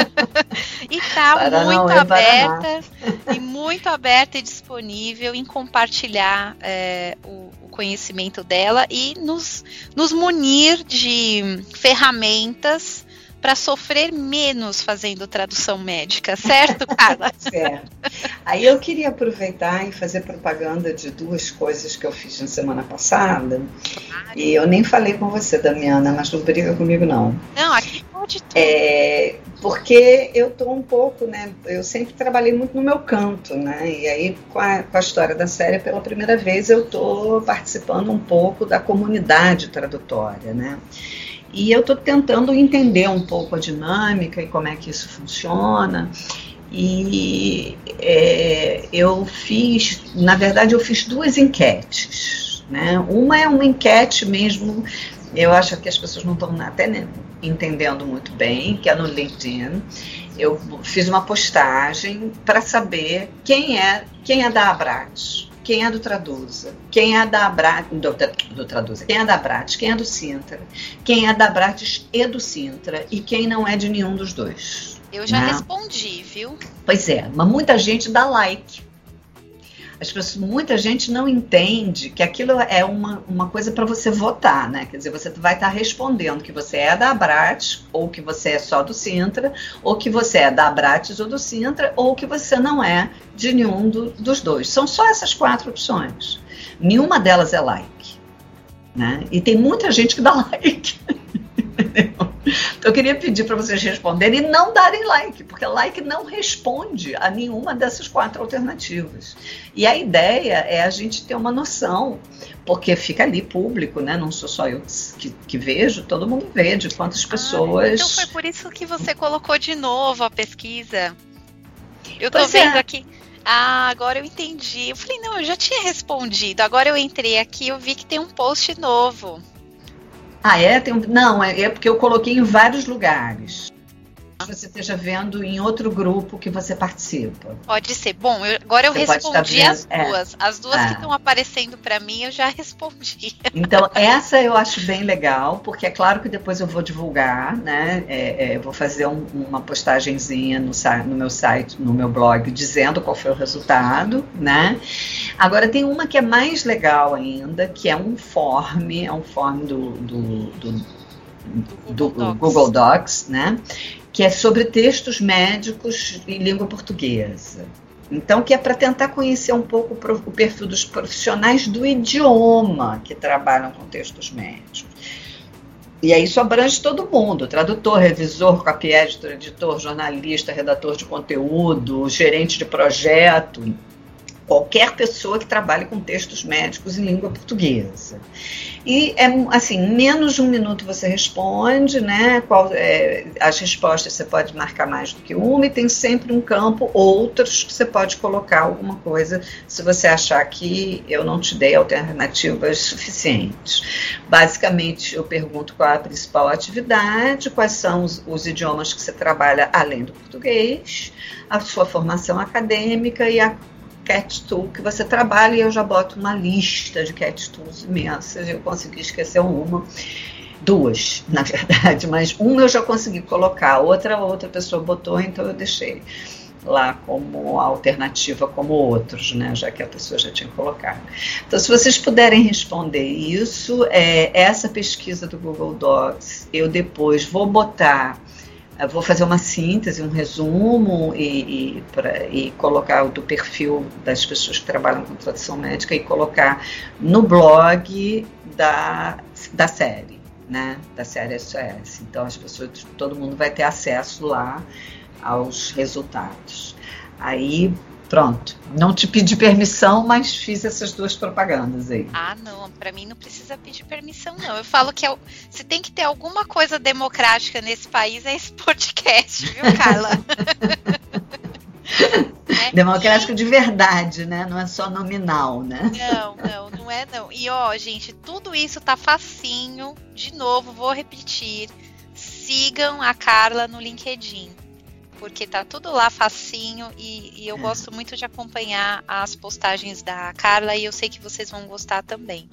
e tá Paranauê, muito aberta Paraná. e muito aberta e disponível em compartilhar é, o, o, conhecimento dela e nos, nos munir de ferramentas para sofrer menos fazendo tradução médica, certo, Carla? certo. Aí eu queria aproveitar e fazer propaganda de duas coisas que eu fiz na semana passada. E eu nem falei com você, Damiana, mas não briga comigo, não. Não, aqui pode tudo. É, porque eu tô um pouco, né? Eu sempre trabalhei muito no meu canto, né? E aí, com a, com a história da série, pela primeira vez, eu tô participando um pouco da comunidade tradutória, né? E eu estou tentando entender um pouco a dinâmica e como é que isso funciona. E é, eu fiz, na verdade, eu fiz duas enquetes. Né? Uma é uma enquete mesmo, eu acho que as pessoas não estão até entendendo muito bem, que é no LinkedIn. Eu fiz uma postagem para saber quem é quem é da Abrat quem é do Traduza, quem é da Abrat, do, do Traduza, quem é da Abrat, quem é do Sintra, quem é da Abrates e do Sintra e quem não é de nenhum dos dois. Eu já né? respondi, viu? Pois é, mas muita gente dá like as pessoas, muita gente não entende que aquilo é uma, uma coisa para você votar, né? Quer dizer, você vai estar tá respondendo que você é da Abrates, ou que você é só do Sintra, ou que você é da Abrates ou do Sintra, ou que você não é de nenhum do, dos dois. São só essas quatro opções. Nenhuma delas é like. Né? E tem muita gente que dá like. Então, eu queria pedir para vocês responderem e não darem like, porque like não responde a nenhuma dessas quatro alternativas. E a ideia é a gente ter uma noção, porque fica ali público, né? Não sou só eu que, que vejo, todo mundo vê de quantas pessoas. Ah, então foi por isso que você colocou de novo a pesquisa. Eu tô vendo é. aqui. Ah, agora eu entendi. Eu falei, não, eu já tinha respondido. Agora eu entrei aqui e eu vi que tem um post novo. Ah, é? Tem. Não, é, é porque eu coloquei em vários lugares você esteja vendo em outro grupo que você participa. Pode ser. Bom, eu, agora eu você respondi as é. duas. É. As duas é. que estão aparecendo para mim eu já respondi. Então, essa eu acho bem legal, porque é claro que depois eu vou divulgar, né? É, é vou fazer um, uma postagenzinha no, no meu site, no meu blog, dizendo qual foi o resultado, né? Agora tem uma que é mais legal ainda, que é um form, é um form do, do, do do Google Docs. Google Docs, né? Que é sobre textos médicos em língua portuguesa. Então, que é para tentar conhecer um pouco o perfil dos profissionais do idioma que trabalham com textos médicos. E aí isso abrange todo mundo: tradutor, revisor, copy editor, jornalista, redator de conteúdo, gerente de projeto, qualquer pessoa que trabalhe com textos médicos em língua portuguesa. E é assim, menos de um minuto você responde, né? Qual, é, as respostas você pode marcar mais do que uma e tem sempre um campo, outros que você pode colocar alguma coisa se você achar que eu não te dei alternativas suficientes. Basicamente, eu pergunto qual é a principal atividade, quais são os, os idiomas que você trabalha além do português, a sua formação acadêmica e a cat tool que você trabalha e eu já boto uma lista de cat tools imensas. Eu consegui esquecer uma, duas, na verdade, mas uma eu já consegui colocar, outra outra pessoa botou, então eu deixei lá como alternativa como outros, né, já que a pessoa já tinha colocado. Então, se vocês puderem responder isso, é, essa pesquisa do Google Docs, eu depois vou botar vou fazer uma síntese, um resumo e, e, pra, e colocar do perfil das pessoas que trabalham com tradução médica e colocar no blog da, da série, né? Da série SOS. Então as pessoas, todo mundo vai ter acesso lá aos resultados. Aí Pronto. Não te pedi permissão, mas fiz essas duas propagandas aí. Ah, não. Para mim não precisa pedir permissão, não. Eu falo que é, se tem que ter alguma coisa democrática nesse país é esse podcast, viu, Carla? é, Democrático e... de verdade, né? Não é só nominal, né? Não, não, não é não. E ó, gente, tudo isso tá facinho. De novo, vou repetir. Sigam a Carla no LinkedIn porque tá tudo lá facinho e, e eu é. gosto muito de acompanhar as postagens da Carla e eu sei que vocês vão gostar também.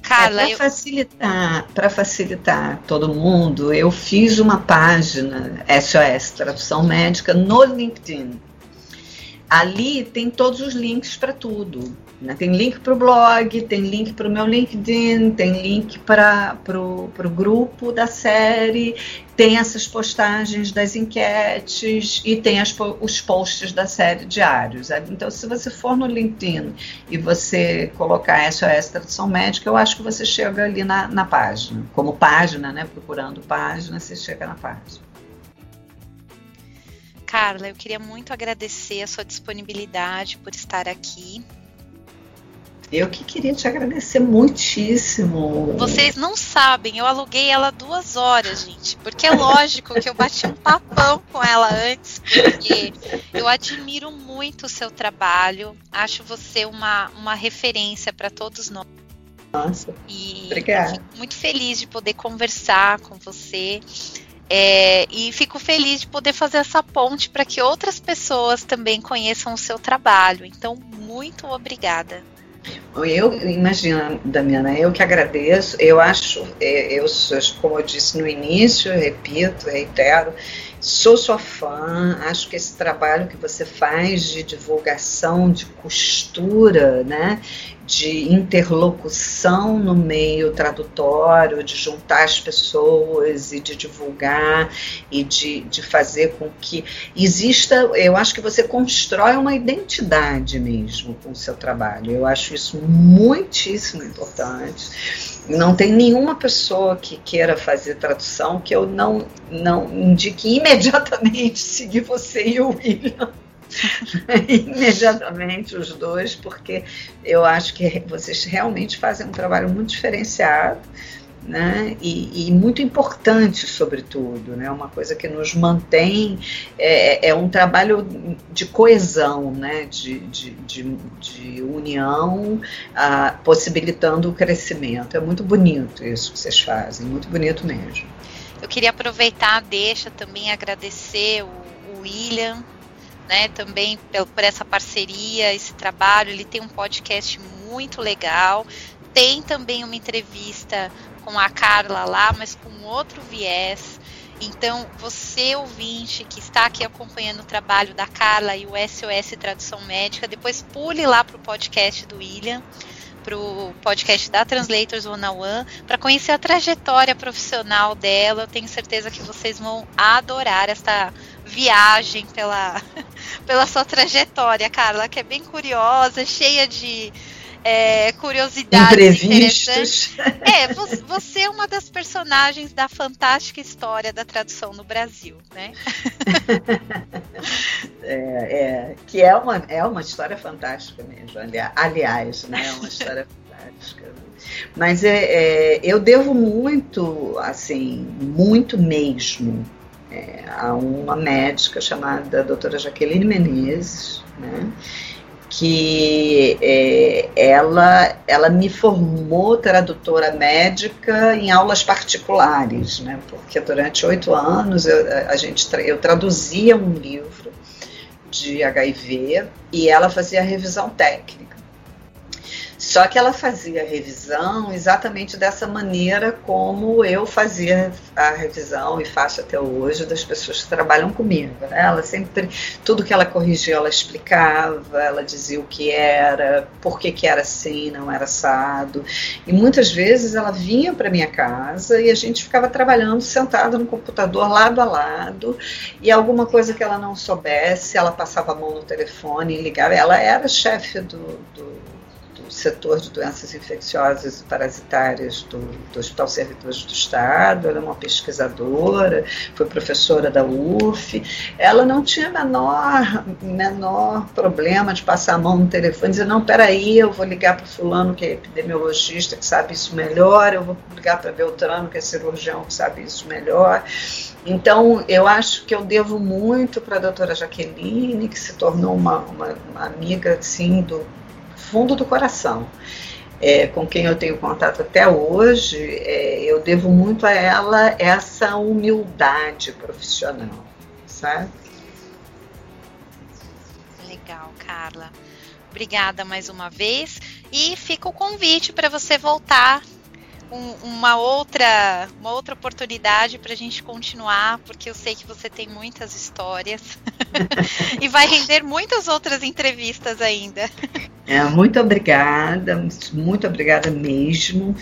Carla, é, para eu... facilitar, para facilitar todo mundo, eu fiz uma página SOS Tradução Médica no LinkedIn. Ali tem todos os links para tudo. Né? Tem link para o blog, tem link para o meu LinkedIn, tem link para o grupo da série, tem essas postagens das enquetes e tem as, os posts da série diários. Então, se você for no LinkedIn e você colocar SOS Tradução Médica, eu acho que você chega ali na, na página. Como página, né? procurando página, você chega na página. Carla, eu queria muito agradecer a sua disponibilidade por estar aqui. Eu que queria te agradecer muitíssimo. Vocês não sabem, eu aluguei ela duas horas, gente. Porque é lógico que eu bati um papão com ela antes, porque eu admiro muito o seu trabalho. Acho você uma, uma referência para todos nós. Nossa. E obrigada. Fico muito feliz de poder conversar com você. É, e fico feliz de poder fazer essa ponte para que outras pessoas também conheçam o seu trabalho. Então, muito obrigada. Eu imagino, Damiana, eu que agradeço. Eu acho, é, eu como eu disse no início, repito, reitero, sou sua fã. Acho que esse trabalho que você faz de divulgação, de costura, né, de interlocução no meio tradutório, de juntar as pessoas e de divulgar e de, de fazer com que exista. Eu acho que você constrói uma identidade mesmo com o seu trabalho. Eu acho isso muitíssimo importante. Não tem nenhuma pessoa que queira fazer tradução que eu não, não indique imediatamente seguir você e o William imediatamente os dois, porque eu acho que vocês realmente fazem um trabalho muito diferenciado. Né? E, e, muito importante, sobretudo, né? Uma coisa que nos mantém é, é um trabalho de coesão, né? De, de, de, de união, ah, possibilitando o crescimento. É muito bonito isso que vocês fazem, muito bonito mesmo. Eu queria aproveitar, deixa também agradecer o, o William né, também por essa parceria, esse trabalho. Ele tem um podcast muito legal. Tem também uma entrevista com a Carla lá, mas com outro viés. Então, você ouvinte que está aqui acompanhando o trabalho da Carla e o SOS Tradução Médica, depois pule lá para o podcast do William, para o podcast da Translators One on One, para conhecer a trajetória profissional dela. Eu tenho certeza que vocês vão adorar esta viagem pela, pela sua trajetória, Carla, que é bem curiosa, cheia de, é, curiosidades Imprevistos. É, você é uma das personagens da fantástica história da tradução no Brasil, né? é, é, que é uma, é uma história fantástica mesmo, aliás, né? É uma história fantástica. Mas é, é, eu devo muito, assim, muito mesmo, é, a uma médica chamada doutora Jaqueline Menezes, né? que é, ela, ela me formou tradutora médica em aulas particulares, né? porque durante oito anos eu, a gente, eu traduzia um livro de HIV e ela fazia a revisão técnica. Só que ela fazia a revisão exatamente dessa maneira como eu fazia a revisão e faço até hoje das pessoas que trabalham comigo. Né? Ela sempre, tudo que ela corrigia, ela explicava, ela dizia o que era, por que, que era assim, não era assado. E muitas vezes ela vinha para minha casa e a gente ficava trabalhando sentado no computador, lado a lado, e alguma coisa que ela não soubesse, ela passava a mão no telefone e ligava. Ela era chefe do, do setor de doenças infecciosas e parasitárias do, do Hospital Servidores do Estado, ela é uma pesquisadora, foi professora da UF. Ela não tinha menor, menor problema de passar a mão no telefone e dizer, não, peraí, eu vou ligar para fulano que é epidemiologista, que sabe isso melhor, eu vou ligar para Beltrano, que é cirurgião, que sabe isso melhor. Então, eu acho que eu devo muito para a doutora Jaqueline, que se tornou uma, uma, uma amiga, assim, do, fundo do coração. É, com quem eu tenho contato até hoje, é, eu devo muito a ela essa humildade profissional, sabe? Legal, Carla. Obrigada mais uma vez e fica o convite para você voltar um, uma outra uma outra oportunidade para a gente continuar, porque eu sei que você tem muitas histórias e vai render muitas outras entrevistas ainda. É, muito obrigada, muito obrigada mesmo.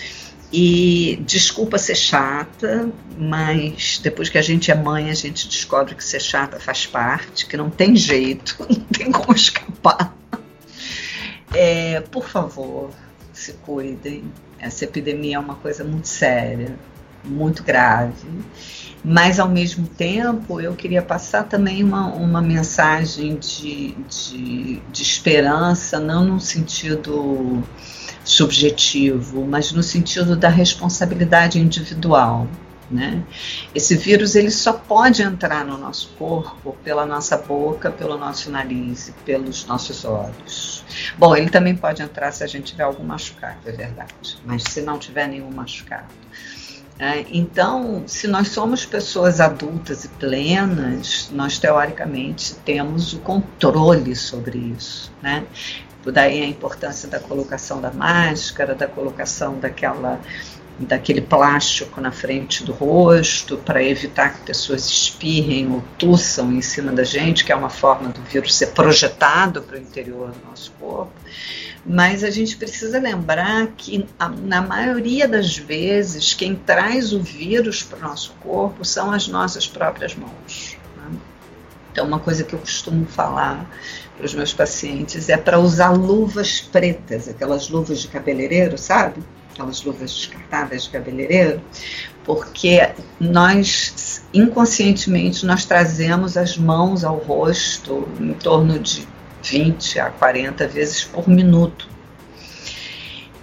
E desculpa ser chata, mas depois que a gente é mãe, a gente descobre que ser chata faz parte, que não tem jeito, não tem como escapar. É, por favor, se cuidem. Essa epidemia é uma coisa muito séria, muito grave. Mas, ao mesmo tempo, eu queria passar também uma, uma mensagem de, de, de esperança, não no sentido subjetivo, mas no sentido da responsabilidade individual. Né? Esse vírus ele só pode entrar no nosso corpo pela nossa boca, pelo nosso nariz pelos nossos olhos. Bom, ele também pode entrar se a gente tiver algum machucado, é verdade, mas se não tiver nenhum machucado. É, então, se nós somos pessoas adultas e plenas, nós teoricamente temos o controle sobre isso, né? Daí a importância da colocação da máscara, da colocação daquela daquele plástico na frente do rosto para evitar que pessoas espirrem ou tussam em cima da gente, que é uma forma do vírus ser projetado para o interior do nosso corpo. Mas a gente precisa lembrar que, na maioria das vezes, quem traz o vírus para o nosso corpo são as nossas próprias mãos. Né? Então, uma coisa que eu costumo falar para os meus pacientes é para usar luvas pretas, aquelas luvas de cabeleireiro, sabe? Aquelas luvas descartáveis de cabeleireiro, porque nós inconscientemente nós trazemos as mãos ao rosto em torno de 20 a 40 vezes por minuto.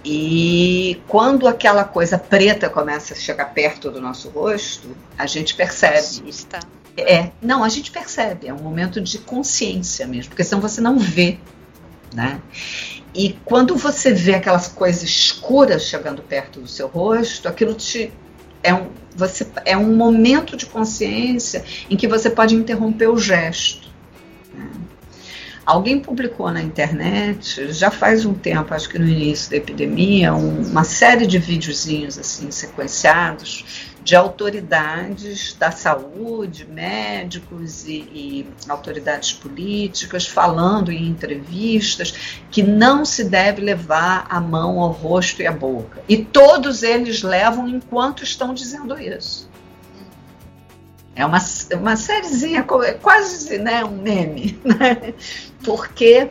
E quando aquela coisa preta começa a chegar perto do nosso rosto, a gente percebe. Assusta. É, não, a gente percebe, é um momento de consciência mesmo, porque senão você não vê, né? E quando você vê aquelas coisas escuras chegando perto do seu rosto, aquilo te é um, você, é um momento de consciência em que você pode interromper o gesto. Né? Alguém publicou na internet, já faz um tempo, acho que no início da epidemia, um, uma série de videozinhos assim sequenciados de autoridades da saúde, médicos e, e, autoridades políticas falando em entrevistas que não se deve levar a mão ao rosto e à boca. E todos eles levam enquanto estão dizendo isso. É uma, uma sériezinha, quase né, um meme, né? porque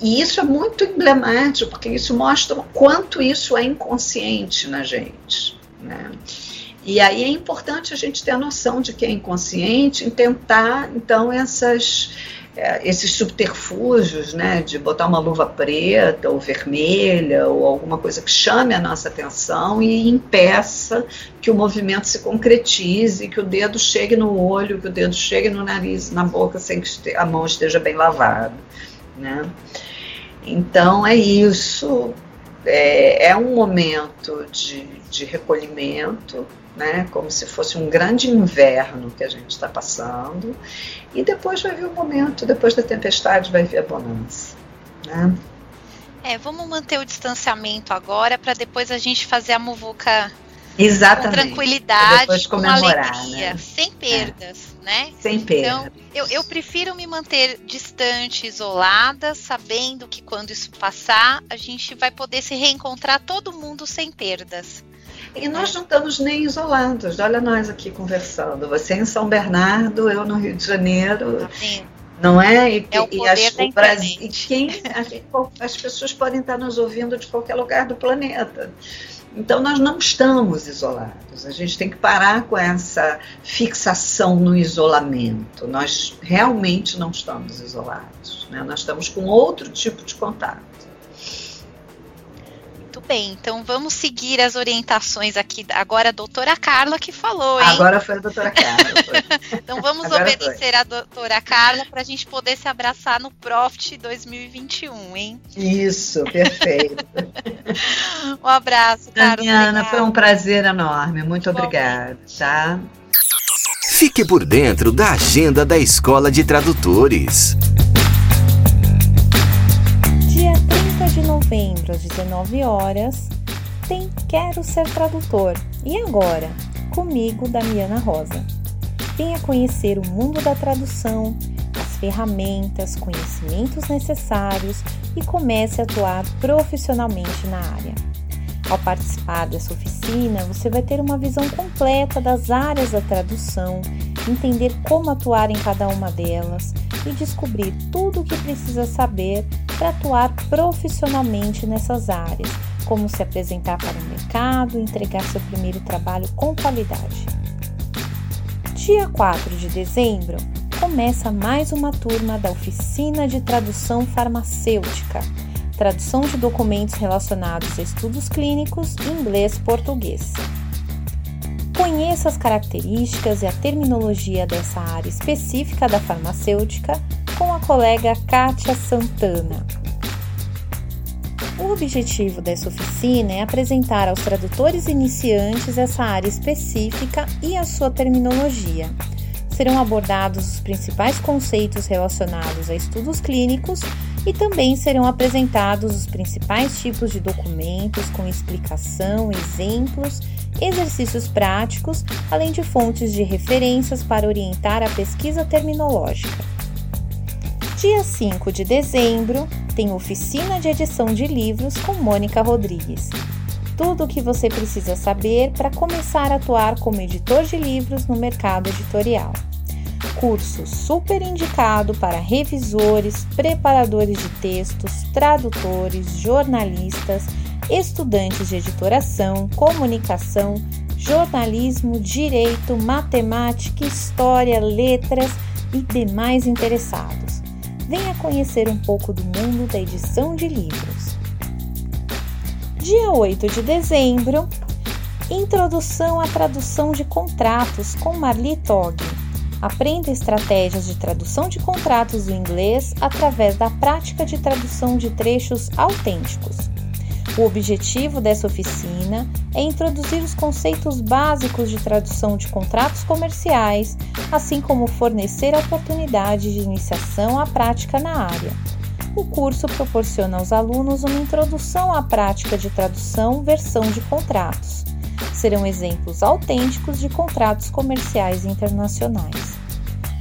e isso é muito emblemático, porque isso mostra o quanto isso é inconsciente na gente. Né? E aí é importante a gente ter a noção de que é inconsciente e tentar, então, essas, é, esses subterfúgios, né, de botar uma luva preta ou vermelha ou alguma coisa que chame a nossa atenção e impeça que o movimento se concretize, que o dedo chegue no olho, que o dedo chegue no nariz, na boca, sem que a mão esteja bem lavada, né. Então é isso, é, é um momento de, de recolhimento, né, como se fosse um grande inverno que a gente está passando, e depois vai vir o momento, depois da tempestade vai vir a bonança. Né? É, vamos manter o distanciamento agora para depois a gente fazer a muvuca Exatamente. com tranquilidade, com alegria, né? sem perdas, é. né? Sem perdas. Então, eu, eu prefiro me manter distante, isolada, sabendo que quando isso passar, a gente vai poder se reencontrar todo mundo sem perdas. E nós não estamos nem isolados. Olha nós aqui conversando. Você em São Bernardo, eu no Rio de Janeiro. Sim. Não é? E, é o, e, as, o Brasil, e quem, as pessoas podem estar nos ouvindo de qualquer lugar do planeta. Então nós não estamos isolados. A gente tem que parar com essa fixação no isolamento. Nós realmente não estamos isolados. Né? Nós estamos com outro tipo de contato. Bem, então vamos seguir as orientações aqui. Agora a doutora Carla que falou, hein? Agora foi a doutora Carla. então vamos Agora obedecer foi. a doutora Carla para a gente poder se abraçar no Profit 2021, hein? Isso, perfeito. um abraço, Carla. Damiana, foi um prazer enorme. Muito obrigada, tá? Fique por dentro da agenda da Escola de Tradutores. 30 de novembro, às 19 horas, tem Quero Ser Tradutor. E agora? Comigo, Damiana Rosa. Venha conhecer o mundo da tradução, as ferramentas, conhecimentos necessários e comece a atuar profissionalmente na área. Ao participar dessa oficina, você vai ter uma visão completa das áreas da tradução, entender como atuar em cada uma delas e descobrir tudo o que precisa saber para atuar profissionalmente nessas áreas, como se apresentar para o mercado e entregar seu primeiro trabalho com qualidade. Dia 4 de dezembro começa mais uma turma da Oficina de Tradução Farmacêutica tradução de documentos relacionados a estudos clínicos inglês-português. Conheça as características e a terminologia dessa área específica da farmacêutica com a colega Kátia Santana. O objetivo dessa oficina é apresentar aos tradutores iniciantes essa área específica e a sua terminologia. Serão abordados os principais conceitos relacionados a estudos clínicos e também serão apresentados os principais tipos de documentos com explicação, exemplos, exercícios práticos, além de fontes de referências para orientar a pesquisa terminológica. Dia 5 de dezembro tem oficina de edição de livros com Mônica Rodrigues. Tudo o que você precisa saber para começar a atuar como editor de livros no mercado editorial curso super indicado para revisores, preparadores de textos, tradutores, jornalistas, estudantes de editoração, comunicação, jornalismo, direito, matemática, história, letras e demais interessados. Venha conhecer um pouco do mundo da edição de livros. Dia 8 de dezembro, Introdução à tradução de contratos com Marli Togg. Aprenda estratégias de tradução de contratos do inglês através da prática de tradução de trechos autênticos. O objetivo dessa oficina é introduzir os conceitos básicos de tradução de contratos comerciais, assim como fornecer oportunidades de iniciação à prática na área. O curso proporciona aos alunos uma introdução à prática de tradução versão de contratos serão exemplos autênticos de contratos comerciais internacionais.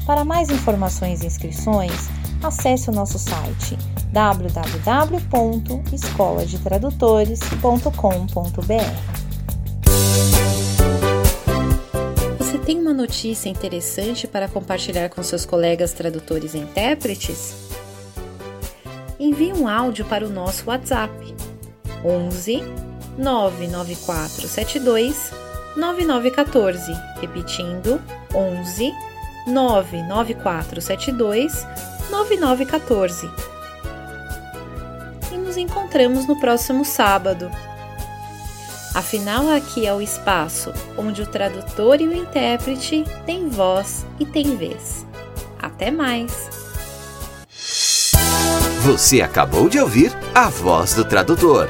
Para mais informações e inscrições, acesse o nosso site www.escoladetradutores.com.br. Você tem uma notícia interessante para compartilhar com seus colegas tradutores e intérpretes? envie um áudio para o nosso WhatsApp 11 99472 9914, repetindo 11 99472 9914. E nos encontramos no próximo sábado. Afinal, aqui é o espaço onde o tradutor e o intérprete têm voz e têm vez. Até mais! Você acabou de ouvir a voz do tradutor.